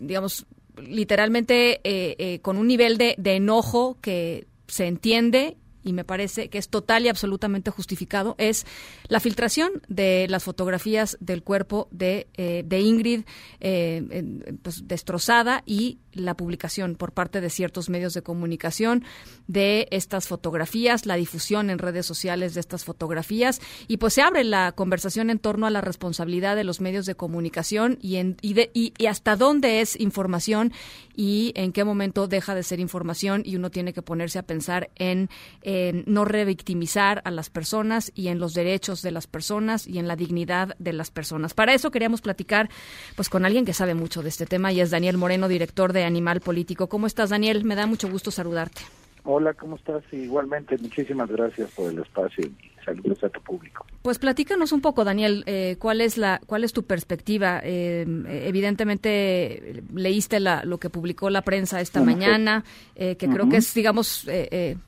digamos literalmente eh, con un nivel de, de enojo que se entiende y me parece que es total y absolutamente justificado, es la filtración de las fotografías del cuerpo de, eh, de Ingrid eh, pues, destrozada y la publicación por parte de ciertos medios de comunicación de estas fotografías, la difusión en redes sociales de estas fotografías. Y pues se abre la conversación en torno a la responsabilidad de los medios de comunicación y, en, y, de, y, y hasta dónde es información y en qué momento deja de ser información y uno tiene que ponerse a pensar en en no revictimizar a las personas y en los derechos de las personas y en la dignidad de las personas. Para eso queríamos platicar pues con alguien que sabe mucho de este tema y es Daniel Moreno, director de Animal Político. ¿Cómo estás, Daniel? Me da mucho gusto saludarte. Hola, ¿cómo estás? Igualmente, muchísimas gracias por el espacio tu público. Pues platícanos un poco, Daniel, eh, cuál es la cuál es tu perspectiva. Eh, evidentemente leíste la, lo que publicó la prensa esta mañana, eh, que creo que es, digamos,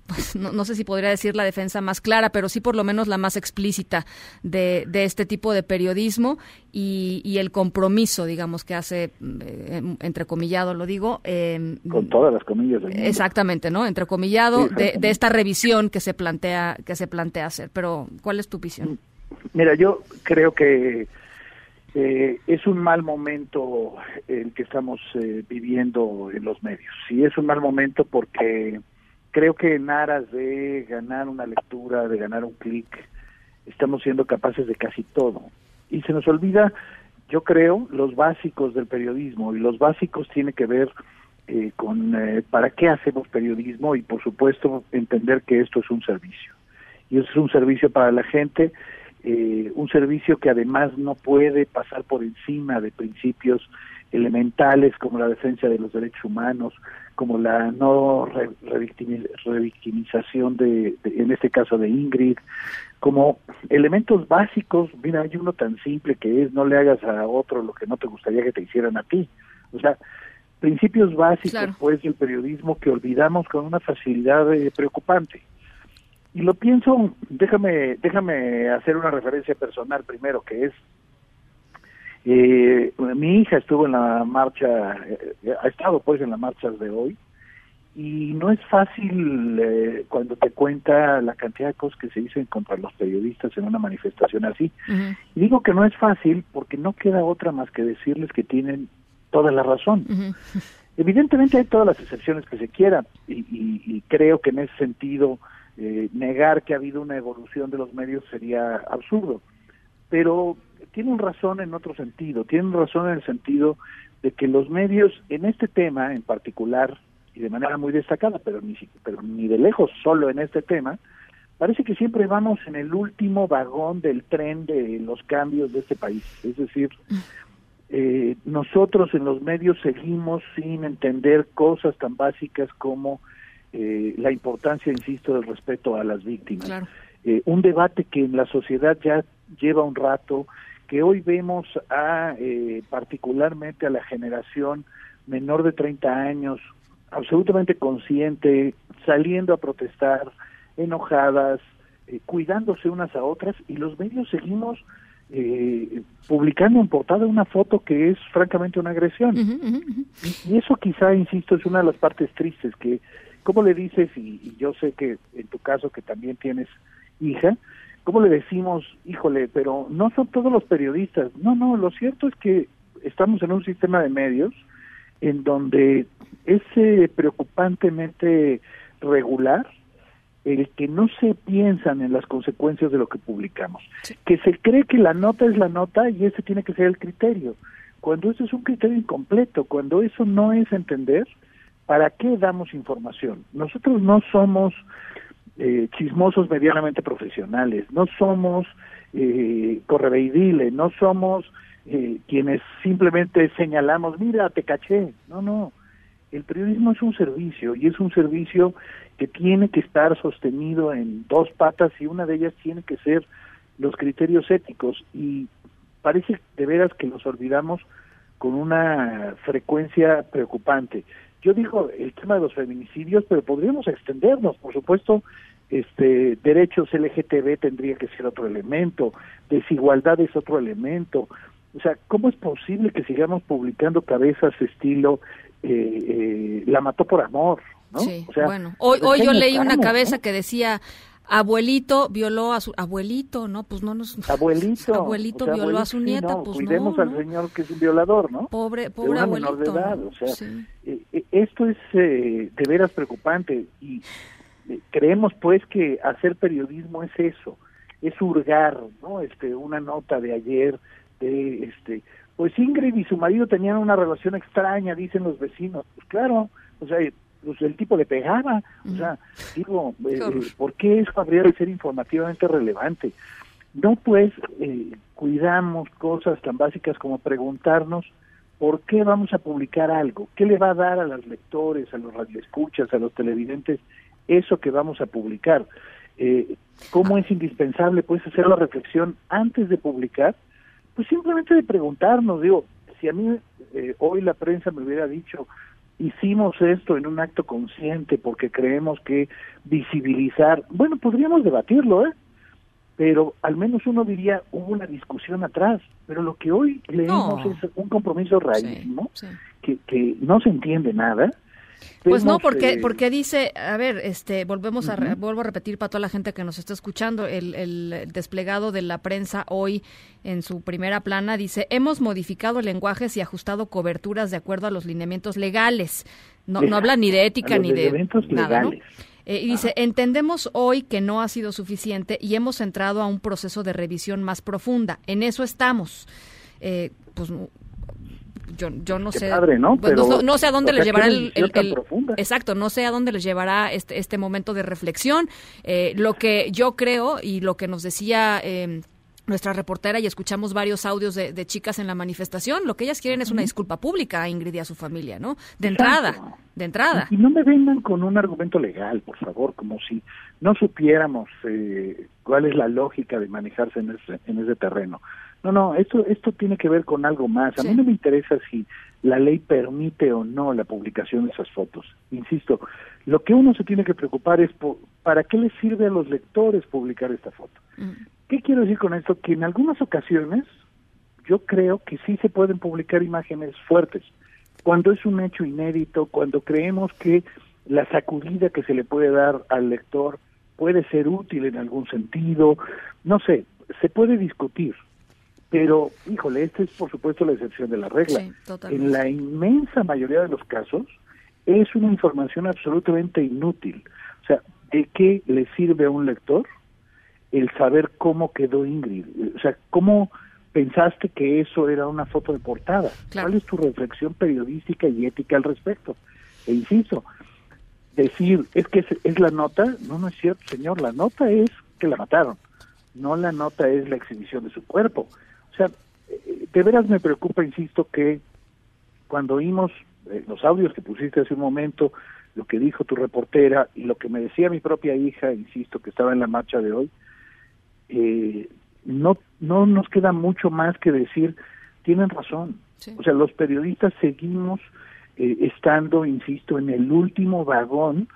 pues, no, sé si podría decir la defensa más clara, pero sí por lo menos la más explícita de, de este tipo de periodismo y, y, el compromiso, digamos, que hace, entrecomillado lo digo. Con todas las comillas. Exactamente, ¿no? Entrecomillado de, de esta revisión que se plantea que se plantea hacer. Pero, ¿cuál es tu visión? Mira, yo creo que eh, es un mal momento el que estamos eh, viviendo en los medios. Sí, es un mal momento porque creo que en aras de ganar una lectura, de ganar un clic, estamos siendo capaces de casi todo. Y se nos olvida, yo creo, los básicos del periodismo. Y los básicos tienen que ver eh, con para qué hacemos periodismo y, por supuesto, entender que esto es un servicio. Y es un servicio para la gente eh, un servicio que además no puede pasar por encima de principios elementales como la defensa de los derechos humanos, como la no revictimización de, en este caso de Ingrid, como elementos básicos, mira, hay uno tan simple que es no le hagas a otro lo que no te gustaría que te hicieran a ti. O sea, principios básicos pues del periodismo que olvidamos con una facilidad eh, preocupante. Y lo pienso, déjame, déjame hacer una referencia personal primero, que es, eh, mi hija estuvo en la marcha, eh, ha estado pues en las marchas de hoy, y no es fácil eh, cuando te cuenta la cantidad de cosas que se dicen contra los periodistas en una manifestación así. Y digo que no es fácil porque no queda otra más que decirles que tienen toda la razón. Evidentemente hay todas las excepciones que se quieran y, y creo que en ese sentido eh, negar que ha habido una evolución de los medios sería absurdo. Pero tienen razón en otro sentido, tienen razón en el sentido de que los medios en este tema en particular y de manera muy destacada, pero ni, pero ni de lejos solo en este tema, parece que siempre vamos en el último vagón del tren de los cambios de este país. Es decir, eh, nosotros en los medios seguimos sin entender cosas tan básicas como eh, la importancia, insisto, del respeto a las víctimas. Eh, un debate que en la sociedad ya lleva un rato, que hoy vemos a eh, particularmente a la generación menor de 30 años absolutamente consciente, saliendo a protestar, enojadas, cuidándose unas a otras, y los medios seguimos publicando en portada una foto que es francamente una agresión. y, eso quizá, insisto, es una de las partes tristes, que ¿cómo le dices, y, yo sé que en tu caso que también tienes hija, ¿cómo le decimos, híjole, pero no son todos los periodistas? No, no, lo cierto es que estamos en un sistema de medios en donde es eh, preocupantemente regular el que no se piensan en las consecuencias de lo que publicamos, que se cree que la nota es la nota y ese tiene que ser el criterio, cuando eso es un criterio incompleto, cuando eso no es entender ¿Para qué damos información? Nosotros no somos eh, chismosos medianamente profesionales, no somos eh, correveidiles, no somos eh, quienes simplemente señalamos, mira, te caché. No, no. El periodismo es un servicio y es un servicio que tiene que estar sostenido en dos patas y una de ellas tiene que ser los criterios éticos y parece de veras que los olvidamos con una frecuencia preocupante yo digo el tema de los feminicidios, pero podríamos extendernos, por supuesto, este derechos LGTB tendría que ser otro elemento, desigualdad es otro elemento. O sea, ¿cómo es posible que sigamos publicando cabezas estilo eh, eh, la mató por amor? ¿no? Sí, bueno, hoy, hoy yo leí una cabeza que decía abuelito violó a su abuelito, ¿no? Pues no nos abuelito, abuelito violó a su nieta, pues cuidemos al señor que es un violador, ¿no? Pobre, pobre abuelito. de edad, o sea, eh, eh, esto es eh, de veras preocupante y creemos pues que hacer periodismo es eso, es hurgar, ¿no? Este, una nota de ayer de este, pues Ingrid y su marido tenían una relación extraña, dicen los vecinos, pues claro, o sea, pues el tipo le pegaba. O sea, digo, eh, ¿por qué eso habría de ser informativamente relevante? No pues eh, cuidamos cosas tan básicas como preguntarnos por qué vamos a publicar algo, qué le va a dar a los lectores, a los radioescuchas, a los televidentes eso que vamos a publicar. Eh, ¿Cómo es indispensable pues hacer la reflexión antes de publicar? Pues simplemente de preguntarnos, digo, si a mí eh, hoy la prensa me hubiera dicho, hicimos esto en un acto consciente porque creemos que visibilizar, bueno, podríamos debatirlo, ¿eh? Pero al menos uno diría, hubo una discusión atrás, pero lo que hoy leemos es un compromiso rarísimo, Que, que no se entiende nada, pues no, porque porque dice, a ver, este, volvemos a vuelvo a repetir para toda la gente que nos está escuchando, el, el, desplegado de la prensa hoy en su primera plana dice hemos modificado lenguajes y ajustado coberturas de acuerdo a los lineamientos legales. No, no habla ni de ética ni de, nada, ¿no? Eh, y dice, entendemos hoy que no ha sido suficiente y hemos entrado a un proceso de revisión más profunda. En eso estamos. Eh, pues yo, yo no sé ¿no? Pues, no, sé a dónde les llevará el, exacto no sé a dónde les llevará este este momento de reflexión eh, lo que yo creo y lo que nos decía eh, nuestra reportera y escuchamos varios audios de, chicas en la manifestación. Lo que ellas quieren es una disculpa pública a Ingrid y a su familia, ¿no? De entrada, de entrada. Y no me vengan con un argumento legal, por favor, como si no supiéramos eh, cuál es la lógica de manejarse en ese, en ese terreno. No, no, esto, esto tiene que ver con algo más. A mí no me interesa si la ley permite o no la publicación de esas fotos. Insisto, lo que uno se tiene que preocupar es por, para qué les sirve a los lectores publicar esta foto. Mm. ¿Qué quiero decir con esto? Que en algunas ocasiones yo creo que sí se pueden publicar imágenes fuertes. Cuando es un hecho inédito, cuando creemos que la sacudida que se le puede dar al lector puede ser útil en algún sentido, no sé, se puede discutir. Pero, híjole, esta es por supuesto la excepción de la regla. en la inmensa mayoría de los casos es una información absolutamente inútil. O sea, ¿de qué le sirve a un lector el saber cómo quedó Ingrid? O sea, ¿cómo pensaste que eso era una foto de portada? ¿Cuál es tu reflexión periodística y ética al respecto? E insisto, decir, es que es, es la nota, no, no es cierto, señor, la nota es que la mataron, no la nota es la exhibición de su cuerpo. O sea, de veras me preocupa, insisto, que cuando oímos eh, los audios que pusiste hace un momento, lo que dijo tu reportera y lo que me decía mi propia hija, insisto, que estaba en la marcha de hoy, eh, no, no nos queda mucho más que decir, tienen razón. O sea, los periodistas seguimos eh, estando, insisto, en el último vagón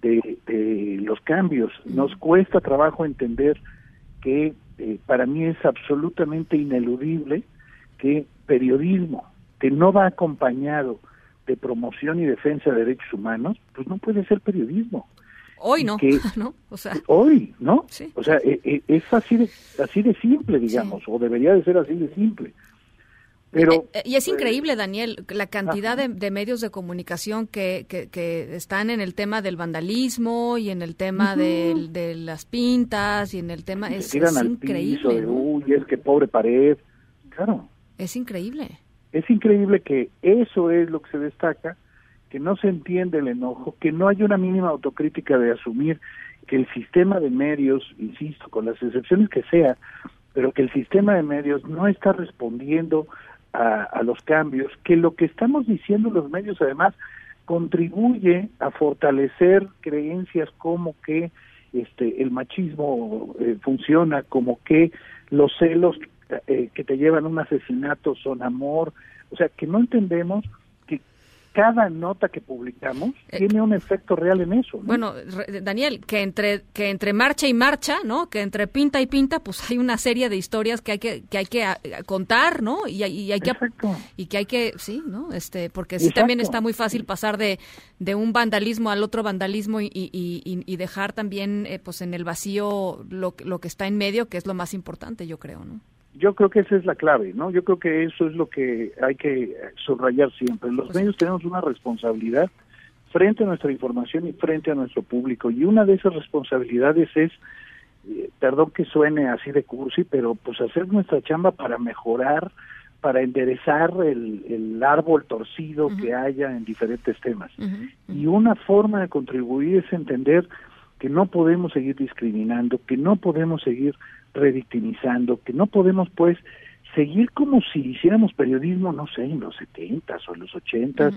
de, de los cambios. Nos cuesta trabajo entender que eh, para mí es absolutamente ineludible que periodismo que no va acompañado de promoción y defensa de derechos humanos, pues no puede ser periodismo. Hoy no, ¿no? O sea, hoy, ¿no? O sea, e, e, es así de, así de simple, digamos, o debería de ser así de simple. Pero, eh, eh, y es increíble, Daniel, la cantidad de, medios de comunicación que, que, están en el tema del vandalismo y en el tema de, las pintas y en el tema... Es, increíble. es que pobre pared. Claro. Es increíble. Es increíble que eso es lo que se destaca, que no se entiende el enojo, que no hay una mínima autocrítica de asumir que el sistema de medios, insisto, con las excepciones que sea, pero que el sistema de medios no está respondiendo a, los cambios, que lo que estamos diciendo los medios además contribuye a fortalecer creencias como que este el machismo eh, funciona, como que los celos eh, que te llevan a un asesinato son amor, o sea que no entendemos cada nota que publicamos eh, tiene un efecto real en eso. Bueno, Daniel, que entre que entre marcha y marcha, ¿no? Que entre pinta y pinta, pues hay una serie de historias que hay que que hay que ah, contar, ¿no? Y, hay que y que hay que sí, ¿no? Este, porque sí también está muy fácil pasar de, de un vandalismo al otro vandalismo y, y, dejar también eh, pues en el vacío lo, lo que está en medio, que es lo más importante, yo creo, ¿no? Yo creo que esa es la clave, ¿no? Yo creo que eso es lo que hay que subrayar siempre. Los medios tenemos una responsabilidad frente a nuestra información y frente a nuestro público. Y una de esas responsabilidades es, eh, perdón que suene así de cursi, pero pues hacer nuestra chamba para mejorar, para enderezar el, el árbol torcido que haya en diferentes temas. Y una forma de contribuir es entender que no podemos seguir discriminando, que no podemos seguir revictimizando, que no podemos pues seguir como si hiciéramos periodismo, no sé, en los 70 o en los 80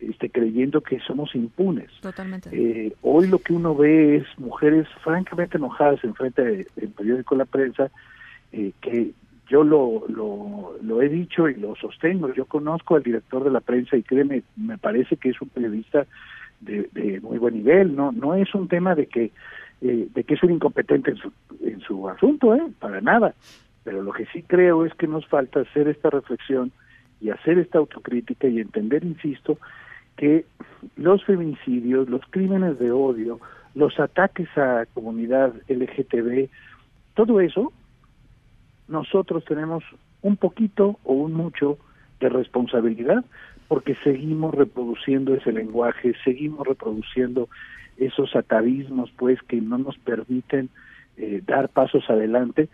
este, creyendo que somos impunes. Totalmente. Eh, hoy lo que uno ve es mujeres francamente enojadas en frente del periódico La Prensa, eh, que yo lo, lo, lo he dicho y lo sostengo. Yo conozco al director de la prensa y créeme, me parece que es un periodista de, de muy buen nivel. No, no es un tema de que eh, de que es un incompetente en su, en su asunto, ¿eh? para nada. Pero lo que sí creo es que nos falta hacer esta reflexión y hacer esta autocrítica y entender, insisto, que los feminicidios, los crímenes de odio, los ataques a comunidad LGTB, todo eso, nosotros tenemos un poquito o un mucho de responsabilidad porque seguimos reproduciendo ese lenguaje, seguimos reproduciendo esos atavismos pues que no nos permiten eh, dar pasos adelante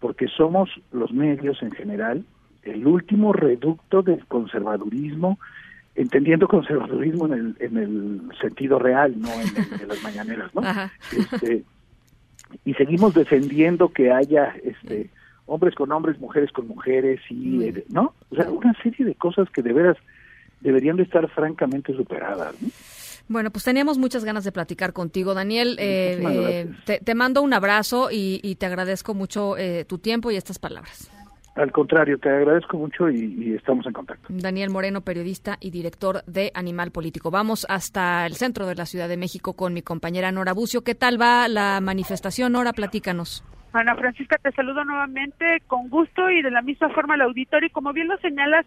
porque somos los medios en general el último reducto del conservadurismo entendiendo conservadurismo en el, en el sentido real, no en, las mañaneras, ¿no? Este, y seguimos defendiendo que haya este hombres con hombres, mujeres con mujeres y eh, ¿no? O sea, una serie de cosas que de veras deberían de estar francamente superadas. ¿no? Bueno, pues teníamos muchas ganas de platicar contigo, Daniel. Eh, eh, te, mando un abrazo y, te agradezco mucho eh, tu tiempo y estas palabras. Al contrario, te agradezco mucho y, estamos en contacto. Daniel Moreno, periodista y director de Animal Político. Vamos hasta el centro de la Ciudad de México con mi compañera Nora Bucio. ¿Qué tal va la manifestación, Nora? Platícanos. Ana Francisca, te saludo nuevamente con gusto y de la misma forma al auditorio. Y como bien lo señalas,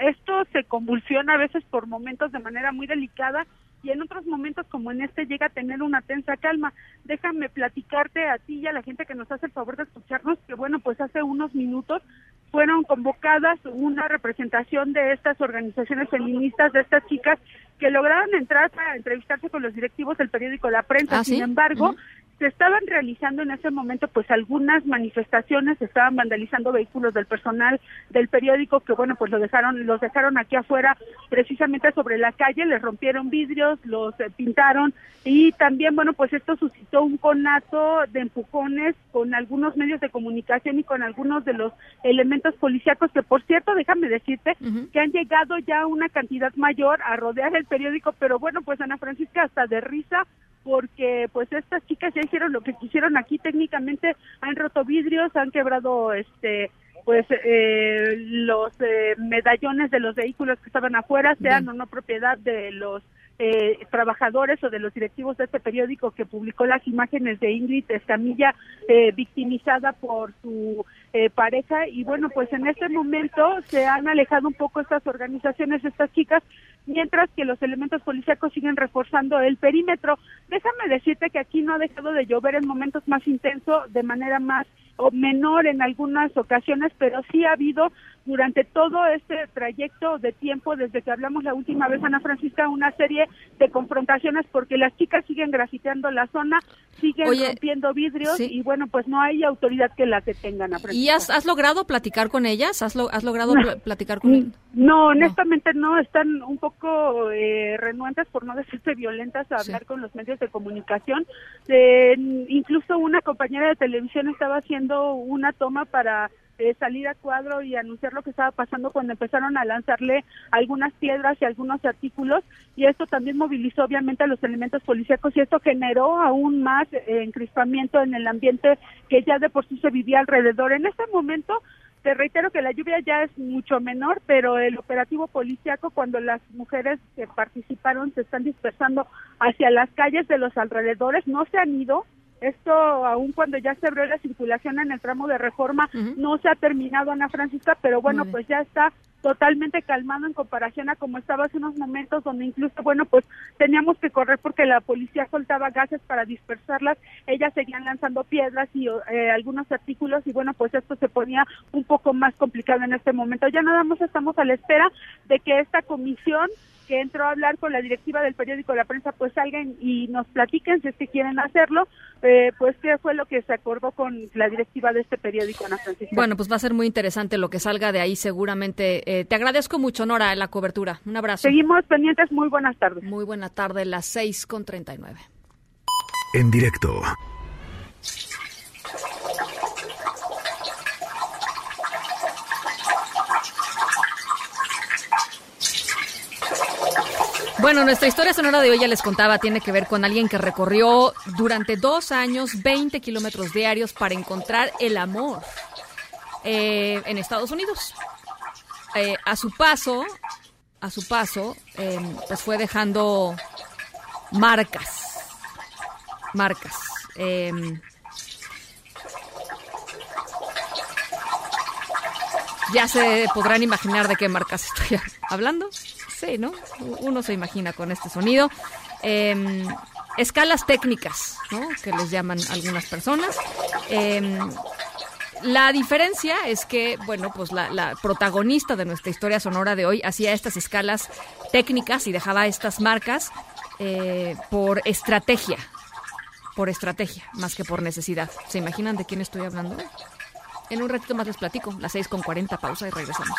esto se convulsiona a veces por momentos de manera muy delicada y en otros momentos como en este llega a tener una tensa calma. Déjame platicarte a ti y a la gente que nos hace el favor de escucharnos que bueno, pues hace unos minutos fueron convocadas una representación de estas organizaciones feministas, de estas chicas que lograron entrar para entrevistarse con los directivos del periódico La Prensa. ¿Ah, Sin embargo, se estaban realizando en ese momento pues algunas manifestaciones, se estaban vandalizando vehículos del personal del periódico que bueno pues lo dejaron, los dejaron aquí afuera precisamente sobre la calle, les rompieron vidrios, los eh, pintaron y también bueno pues esto suscitó un conato de empujones con algunos medios de comunicación y con algunos de los elementos policíacos que por cierto déjame decirte que han llegado ya una cantidad mayor a rodear el periódico, pero bueno pues Ana Francisca hasta de risa porque pues estas chicas ya hicieron lo que quisieron aquí técnicamente han roto vidrios han quebrado este pues eh, los eh, medallones de los vehículos que estaban afuera sean o no propiedad de los eh, trabajadores o de los directivos de este periódico que publicó las imágenes de Ingrid Escamilla eh, victimizada por su eh, pareja. Y bueno pues en este momento se han alejado un poco estas organizaciones estas chicas mientras que los elementos policíacos siguen reforzando el perímetro. Déjame decirte que aquí no ha dejado de llover en momentos más intensos de manera más o menor en algunas ocasiones pero sí ha habido durante todo este trayecto de tiempo desde que hablamos la última vez Ana Francisca una serie de confrontaciones porque las chicas siguen grafiteando la zona, siguen rompiendo vidrios y bueno, pues no hay autoridad que la detengan. ¿Y has, has logrado platicar con ellas? ¿Has, has logrado platicar con ellas? No, honestamente no. están un poco eh, renuentes, por no decirte violentas, a hablar con los medios de comunicación. Eh, incluso una compañera de televisión estaba haciendo una toma para eh, salir a cuadro y anunciar lo que estaba pasando cuando empezaron a lanzarle algunas piedras y algunos artículos y esto también movilizó obviamente a los elementos policíacos y esto generó aún más eh, encrispamiento en el ambiente que ya de por sí se vivía alrededor. En este momento te reitero que la lluvia ya es mucho menor, pero el operativo policíaco cuando las mujeres que participaron se están dispersando hacia las calles de los alrededores, no se han ido, esto, aun cuando ya se abrió la circulación en el tramo de reforma, no se ha terminado, Ana Francisca, pero bueno, pues ya está totalmente calmado en comparación a como estaba hace unos momentos, donde incluso, bueno, pues teníamos que correr porque la policía soltaba gases para dispersarlas, ellas seguían lanzando piedras y eh, algunos artículos, y bueno, pues esto se ponía un poco más complicado en este momento. Ya nada más estamos a la espera de que esta comisión que entró a hablar con la directiva del periódico La Prensa, pues salgan y nos platiquen si es que quieren hacerlo, eh, pues qué fue lo que se acordó con la directiva de este periódico, Ana Francisca. Bueno, pues va a ser muy interesante lo que salga de ahí seguramente. Eh, te agradezco mucho, Nora, la cobertura. Un abrazo. Seguimos pendientes. Muy buenas tardes. Muy buena tarde, las seis con nueve. En directo. Bueno, nuestra historia sonora de hoy ya les contaba, tiene que ver con alguien que recorrió durante dos años 20 kilómetros diarios para encontrar el amor eh, en Estados Unidos. Eh, a su paso, a su paso, em, pues fue dejando marcas, marcas. Em, ya se podrán imaginar de qué marcas estoy hablando. ¿No? Uno se imagina con este sonido. Em, escalas técnicas. Que les llaman algunas personas. Em, la diferencia es que, bueno, pues la, protagonista de nuestra historia sonora de hoy hacía estas escalas técnicas y dejaba estas marcas eh, por estrategia, por estrategia, más que por necesidad. ¿Se imaginan de quién estoy hablando? En un ratito más les platico, las 6 con 40, pausa y regresamos.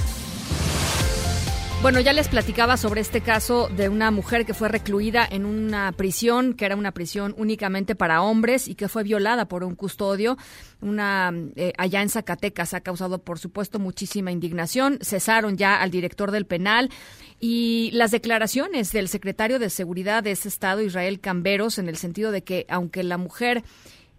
Bueno, ya les platicaba sobre este caso de una mujer que fue recluida en una prisión, que era una prisión únicamente para hombres y que fue violada por un custodio, una eh, allá en Zacatecas. Ha causado, por supuesto, muchísima indignación. Cesaron ya al director del penal y las declaraciones del secretario de Seguridad de ese estado, Israel Camberos, en el sentido de que aunque la mujer,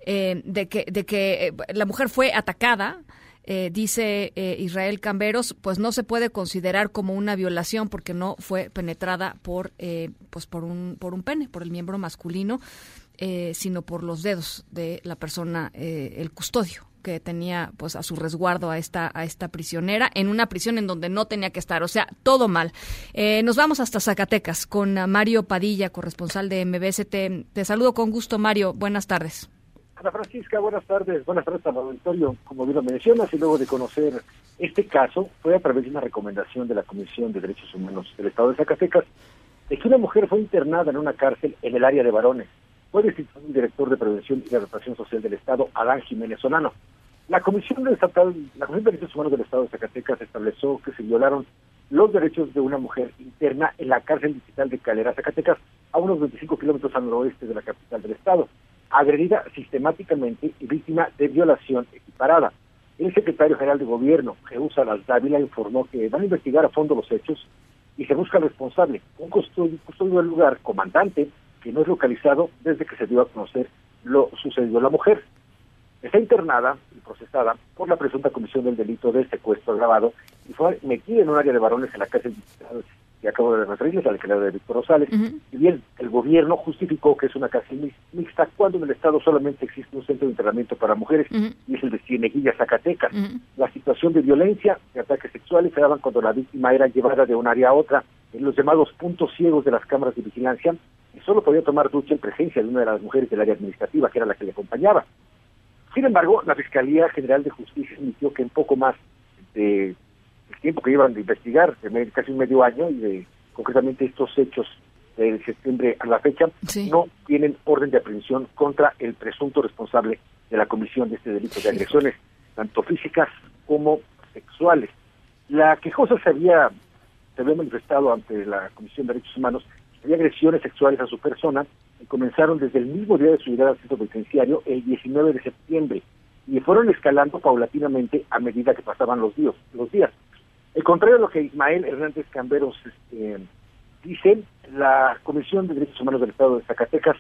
eh, de que, de que eh, la mujer fue atacada, eh, dice eh, Israel Camberos, pues no se puede considerar como una violación porque no fue penetrada por, eh, pues por un, por un pene, por el miembro masculino, sino por los dedos de la persona, el custodio que tenía pues a su resguardo a esta a esta prisionera en una prisión en donde no tenía que estar, o sea, todo mal. nos vamos hasta Zacatecas con Mario Padilla, corresponsal de MBS. te saludo con gusto, Mario. Buenas tardes. Ana Francisca, buenas tardes. Buenas tardes al auditorio. Como bien lo mencionas, y luego de conocer este caso, fue a través de una recomendación de la Comisión de Derechos Humanos del Estado de Zacatecas de que una mujer fue internada en una cárcel en el área de varones. Fue destituido el director de Prevención y Adaptación Social del Estado, Adán Jiménez Solano. La Comisión, de Estatal, la Comisión de Derechos Humanos del Estado de Zacatecas estableció que se violaron los derechos de una mujer interna en la cárcel digital de Calera, Zacatecas, a unos 25 kilómetros al noroeste de la capital del Estado agredida sistemáticamente y víctima de violación equiparada. El secretario general de gobierno, Jesús Salas Dávila, informó que van a investigar a fondo los hechos y se busca responsable, un custodio, del lugar, comandante, que no es localizado desde que se dio a conocer lo sucedido a la mujer. Está internada y procesada por la presunta comisión del delito de secuestro agravado y fue metida en un área de varones en la cárcel que acabo de referirles, al declarado de Víctor Rosales. Y bien, el gobierno justificó que es una cárcel mixta cuando en el Estado solamente existe un centro de internamiento para mujeres y es el de Cieneguilla, Zacatecas. La situación de violencia, de ataques sexuales se daban cuando la víctima era llevada de un área a otra en los llamados puntos ciegos de las cámaras de vigilancia y solo podía tomar ducha en presencia de una de las mujeres del área administrativa, que era la que le acompañaba. Sin embargo, la Fiscalía General de Justicia admitió que en poco más de tiempo que llevan de investigar, de casi medio año, y de concretamente estos hechos de septiembre a la fecha, no tienen orden de aprehensión contra el presunto responsable de la comisión de este delito de agresiones, tanto físicas como sexuales. La quejosa se había, se había manifestado ante la Comisión de Derechos Humanos había agresiones sexuales a su persona y comenzaron desde el mismo día de su llegada al centro penitenciario, el 19 de septiembre, y fueron escalando paulatinamente a medida que pasaban los días. Los días. El contrario a lo que Ismael Hernández Camberos este, dice, la Comisión de Derechos Humanos del Estado de Zacatecas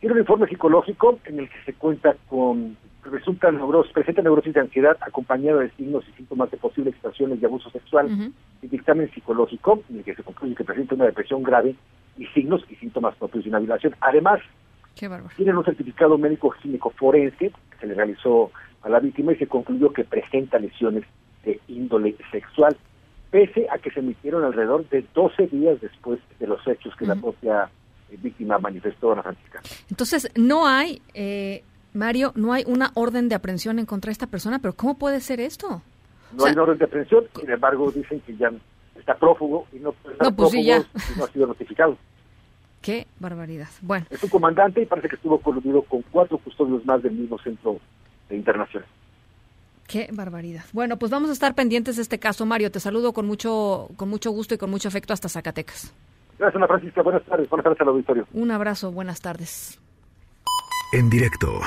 tiene un informe psicológico en el que se cuenta con resulta neurosis, presenta neurosis de ansiedad acompañado de signos y síntomas de posibles situaciones de abuso sexual y dictamen psicológico en el que se concluye que presenta una depresión grave y signos y síntomas propios de una violación. Además, tienen un certificado médico clínico forense que se le realizó a la víctima y se concluyó que presenta lesiones de índole sexual, pese a que se emitieron alrededor de 12 días después de los hechos que la propia eh, víctima manifestó, Ana Francisca. Entonces, no hay, eh, Mario, no hay una orden de aprehensión en contra de esta persona, pero ¿cómo puede ser esto? No hay una orden de aprehensión, sin embargo dicen que ya está prófugo y no puede estar No, pues prófugo si no ha sido notificado. Qué barbaridad. Bueno, Es un comandante y parece que estuvo coludido con cuatro custodios más del mismo centro de internación. Qué barbaridad. Bueno, pues vamos a estar pendientes de este caso, Mario. Te saludo con mucho, con mucho gusto y con mucho afecto hasta Zacatecas. Gracias, Ana Francisca. Buenas tardes. Buenas tardes al auditorio. Un abrazo, buenas tardes. En directo.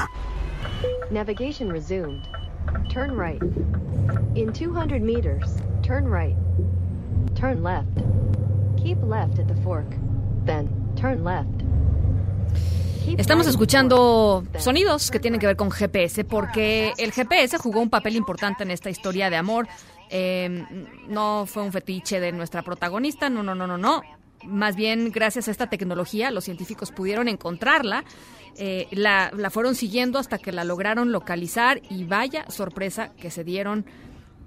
Navigation resumed. Turn right. In 200 meters, turn right. Turn left. Keep left at the fork. Then, turn left. Estamos escuchando sonidos que tienen que ver con GPS, porque el GPS jugó un papel importante en esta historia de amor. Eh, no fue un fetiche de nuestra protagonista, no, no, no, no, no. Más bien, gracias a esta tecnología, los científicos pudieron encontrarla. eh, la, la fueron siguiendo hasta que la lograron localizar y vaya sorpresa que se dieron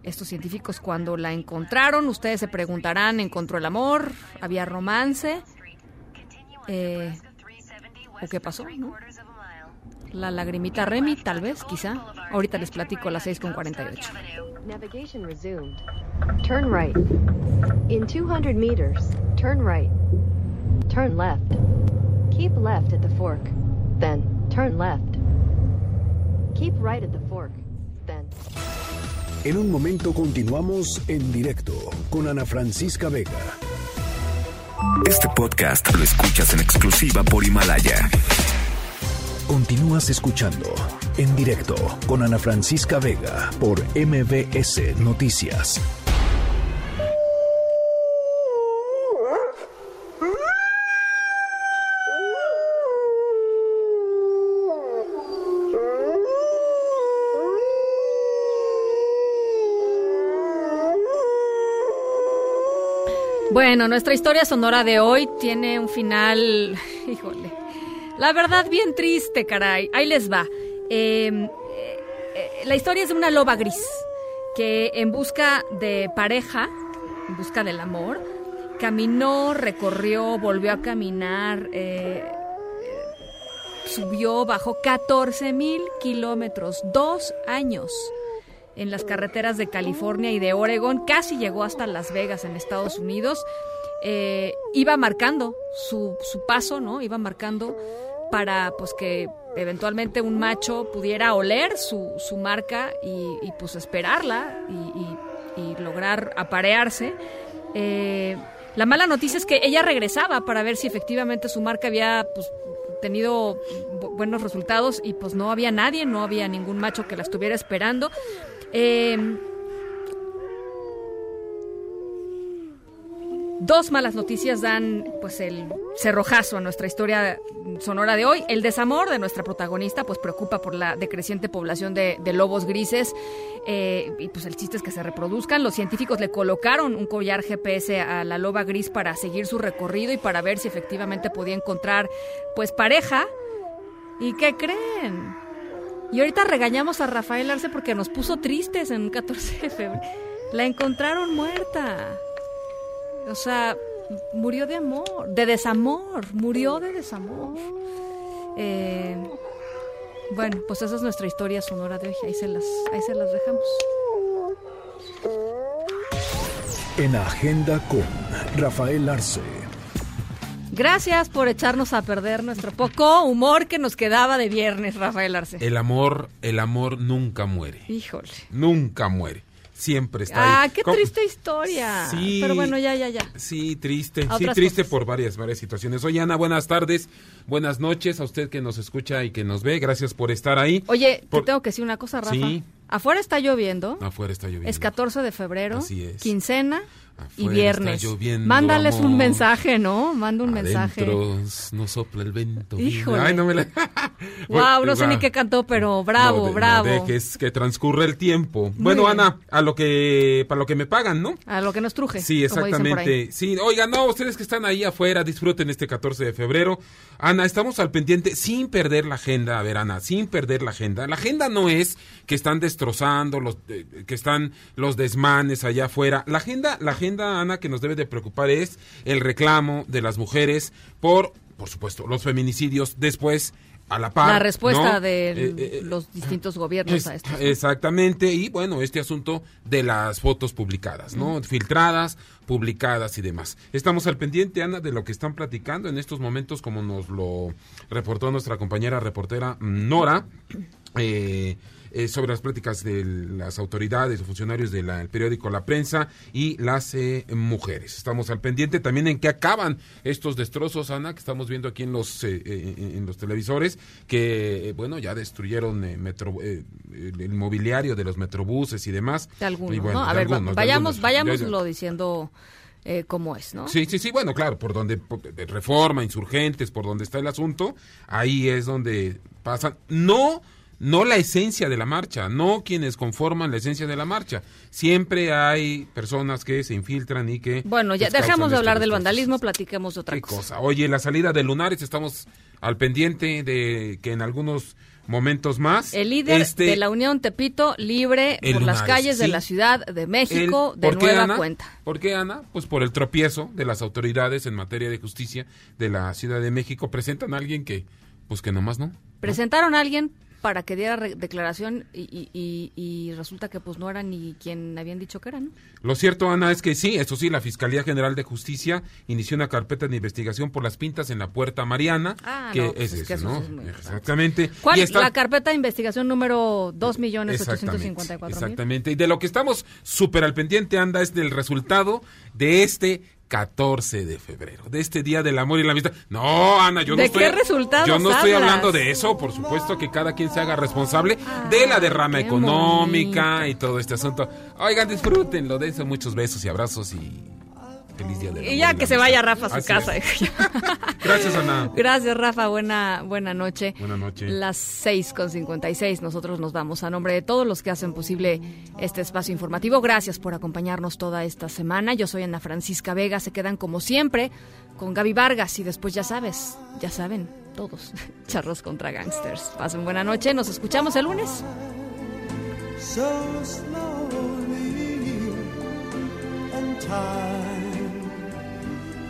estos científicos cuando la encontraron. Ustedes se preguntarán, ¿encontró el amor? ¿Había romance? Eh, ¿O qué pasó? no? La lagrimita Remy, tal vez, quizá. Ahorita les platico a las 6 con 48. Navigation resumed. Turn right. In 200 meters, turn right. Turn left. Keep left at the fork. Then, turn left. Keep right at the fork. Then, En un momento continuamos en directo con Ana Francisca Vega. Este podcast lo escuchas en exclusiva por Himalaya. Continúas escuchando en directo con Ana Francisca Vega por MBS Noticias. Bueno, nuestra historia sonora de hoy tiene un final, híjole, la verdad bien triste, caray. Ahí les va. Eh, eh, eh, la historia es de una loba gris que en busca de pareja, en busca del amor, caminó, recorrió, volvió a caminar, eh, eh, subió, bajó 14 mil kilómetros, dos años en las carreteras de California y de Oregon, casi llegó hasta Las Vegas en Estados Unidos. Eh, iba marcando su, su paso, ¿no? Iba marcando para pues que eventualmente un macho pudiera oler su, su marca y, pues esperarla y, lograr aparearse. Eh, la mala noticia es que ella regresaba para ver si efectivamente su marca había pues, tenido bu- buenos resultados y pues no había nadie, no había ningún macho que la estuviera esperando. Eh, Dos malas noticias dan pues el cerrojazo a nuestra historia sonora de hoy. El desamor de nuestra protagonista pues preocupa por la decreciente población de, de lobos grises eh, y pues el chiste es que se reproduzcan. Los científicos le colocaron un collar GPS a la loba gris para seguir su recorrido y para ver si efectivamente podía encontrar pues pareja. ¿Y qué creen? Y ahorita regañamos a Rafael Arce porque nos puso tristes en un 14 de febrero. La encontraron muerta. O sea, murió de amor, de desamor, murió de desamor. Eh, bueno, pues esa es nuestra historia sonora de hoy. Ahí se las, ahí se las dejamos. En Agenda con Rafael Arce. Gracias por echarnos a perder nuestro poco humor que nos quedaba de viernes, Rafael Arce. El amor, el amor nunca muere. Híjole. Nunca muere. Siempre está Ah, ahí. qué ¿Cómo? triste historia. Sí. Pero bueno, ya, ya, ya. Sí, triste. Sí, triste cosas. por varias, varias situaciones. Oye, Ana, buenas tardes. Buenas noches a usted que nos escucha y que nos ve. Gracias por estar ahí. Oye, Por- te tengo que decir una cosa, Rafa. Sí. Afuera está lloviendo. Afuera está lloviendo. Es 14 de febrero. Así es. Quincena y viernes. lloviendo, Mándales un mensaje, ¿no? Manda un mensaje. Adentro no sopla el viento. Híjole. Ay, no me la... Wow, no sé ni qué cantó, pero bravo, No de- no bravo. dejes que transcurra el tiempo. bueno, bien. Ana, a lo que para lo que me pagan, ¿no? A lo que nos truje. Sí, exactamente. Sí, oigan, no, ustedes que están ahí afuera, disfruten este 14 de febrero. Ana, estamos al pendiente sin perder la agenda. A ver, Ana, sin perder la agenda. La agenda no es que están destrozando los eh, que están los desmanes allá afuera. La agenda, la agenda, Ana, que nos debe de preocupar es el reclamo de las mujeres por, por supuesto, los feminicidios después a la par. La respuesta ¿no? de Eh, eh, los distintos gobiernos es- a esto. Exactamente, y bueno, este asunto de las fotos publicadas, ¿no? Filtradas, publicadas y demás. Estamos al pendiente, Ana, de lo que están platicando en estos momentos, como nos lo reportó nuestra compañera reportera mm, Nora. eh, eh, sobre las pláticas de las autoridades o funcionarios del periódico La Prensa y las eh, mujeres. Estamos al pendiente también en qué acaban estos destrozos, Ana, que estamos viendo aquí en los eh, eh, en, en los televisores, que eh, bueno ya destruyeron eh, metro, eh, el, mobiliario de los metrobuses y demás. De algunos, Y bueno, ¿no? A de ver, algunos, de vayamos, vayámoslo diciendo eh, cómo es, ¿no? Sí, sí, sí, bueno, claro, por donde por- de reforma, insurgentes, por donde está el asunto, ahí es donde pasan. No, no la esencia de la marcha, no quienes conforman la esencia de la marcha. Siempre hay personas que se infiltran y que. Bueno, ya dejemos de estos hablar del vandalismo, platiquemos de otra Qué cosa. cosa. Oye, la salida de Lunares, estamos al pendiente de que en algunos momentos más. El líder este, de la Unión Tepito libre por las calles de la Ciudad de México el- de ¿por qué, nueva Ana? cuenta. ¿Por qué, Ana? Pues por el tropiezo de las autoridades en materia de justicia de la Ciudad de México. Presentan a alguien que, pues que nomás no. Presentaron a alguien para que diera declaración y, y- y- resulta que pues no era ni quien habían dicho que era, ¿no? Lo cierto, Ana, es que sí, eso sí, la Fiscalía General de Justicia inició una carpeta de investigación por las pintas en la Puerta Mariana. Ah, que no, pues es es que eso, ¿no? es. Exactamente. ¿Cuál? Y La carpeta de investigación número Exactamente, 2.854.000. exactamente. Y de lo que estamos súper al pendiente, anda, es del resultado de este 14 de febrero, de este Día del Amor y la Amistad. No, Ana, yo no ¿De estoy... Yo no estoy hablando de eso, por supuesto que cada quien se haga responsable de la derrama qué económica y todo este asunto. Oigan, disfrútenlo, dense muchos besos y abrazos y feliz Día del Amor. Y ya la que se vaya Rafa a su Así casa. Gracias, Ana. Gracias, Rafa. Buena, buena noche. Buenas noches. Las 6 con 56. Nosotros nos vamos a nombre de todos los que hacen posible este espacio informativo. Gracias por acompañarnos toda esta semana. Yo soy Ana Francisca Vega. Se quedan como siempre con Gaby Vargas y después ya sabes, ya saben todos, charros contra gangsters. Pasen buena noche. Nos escuchamos el lunes. so slowly, and time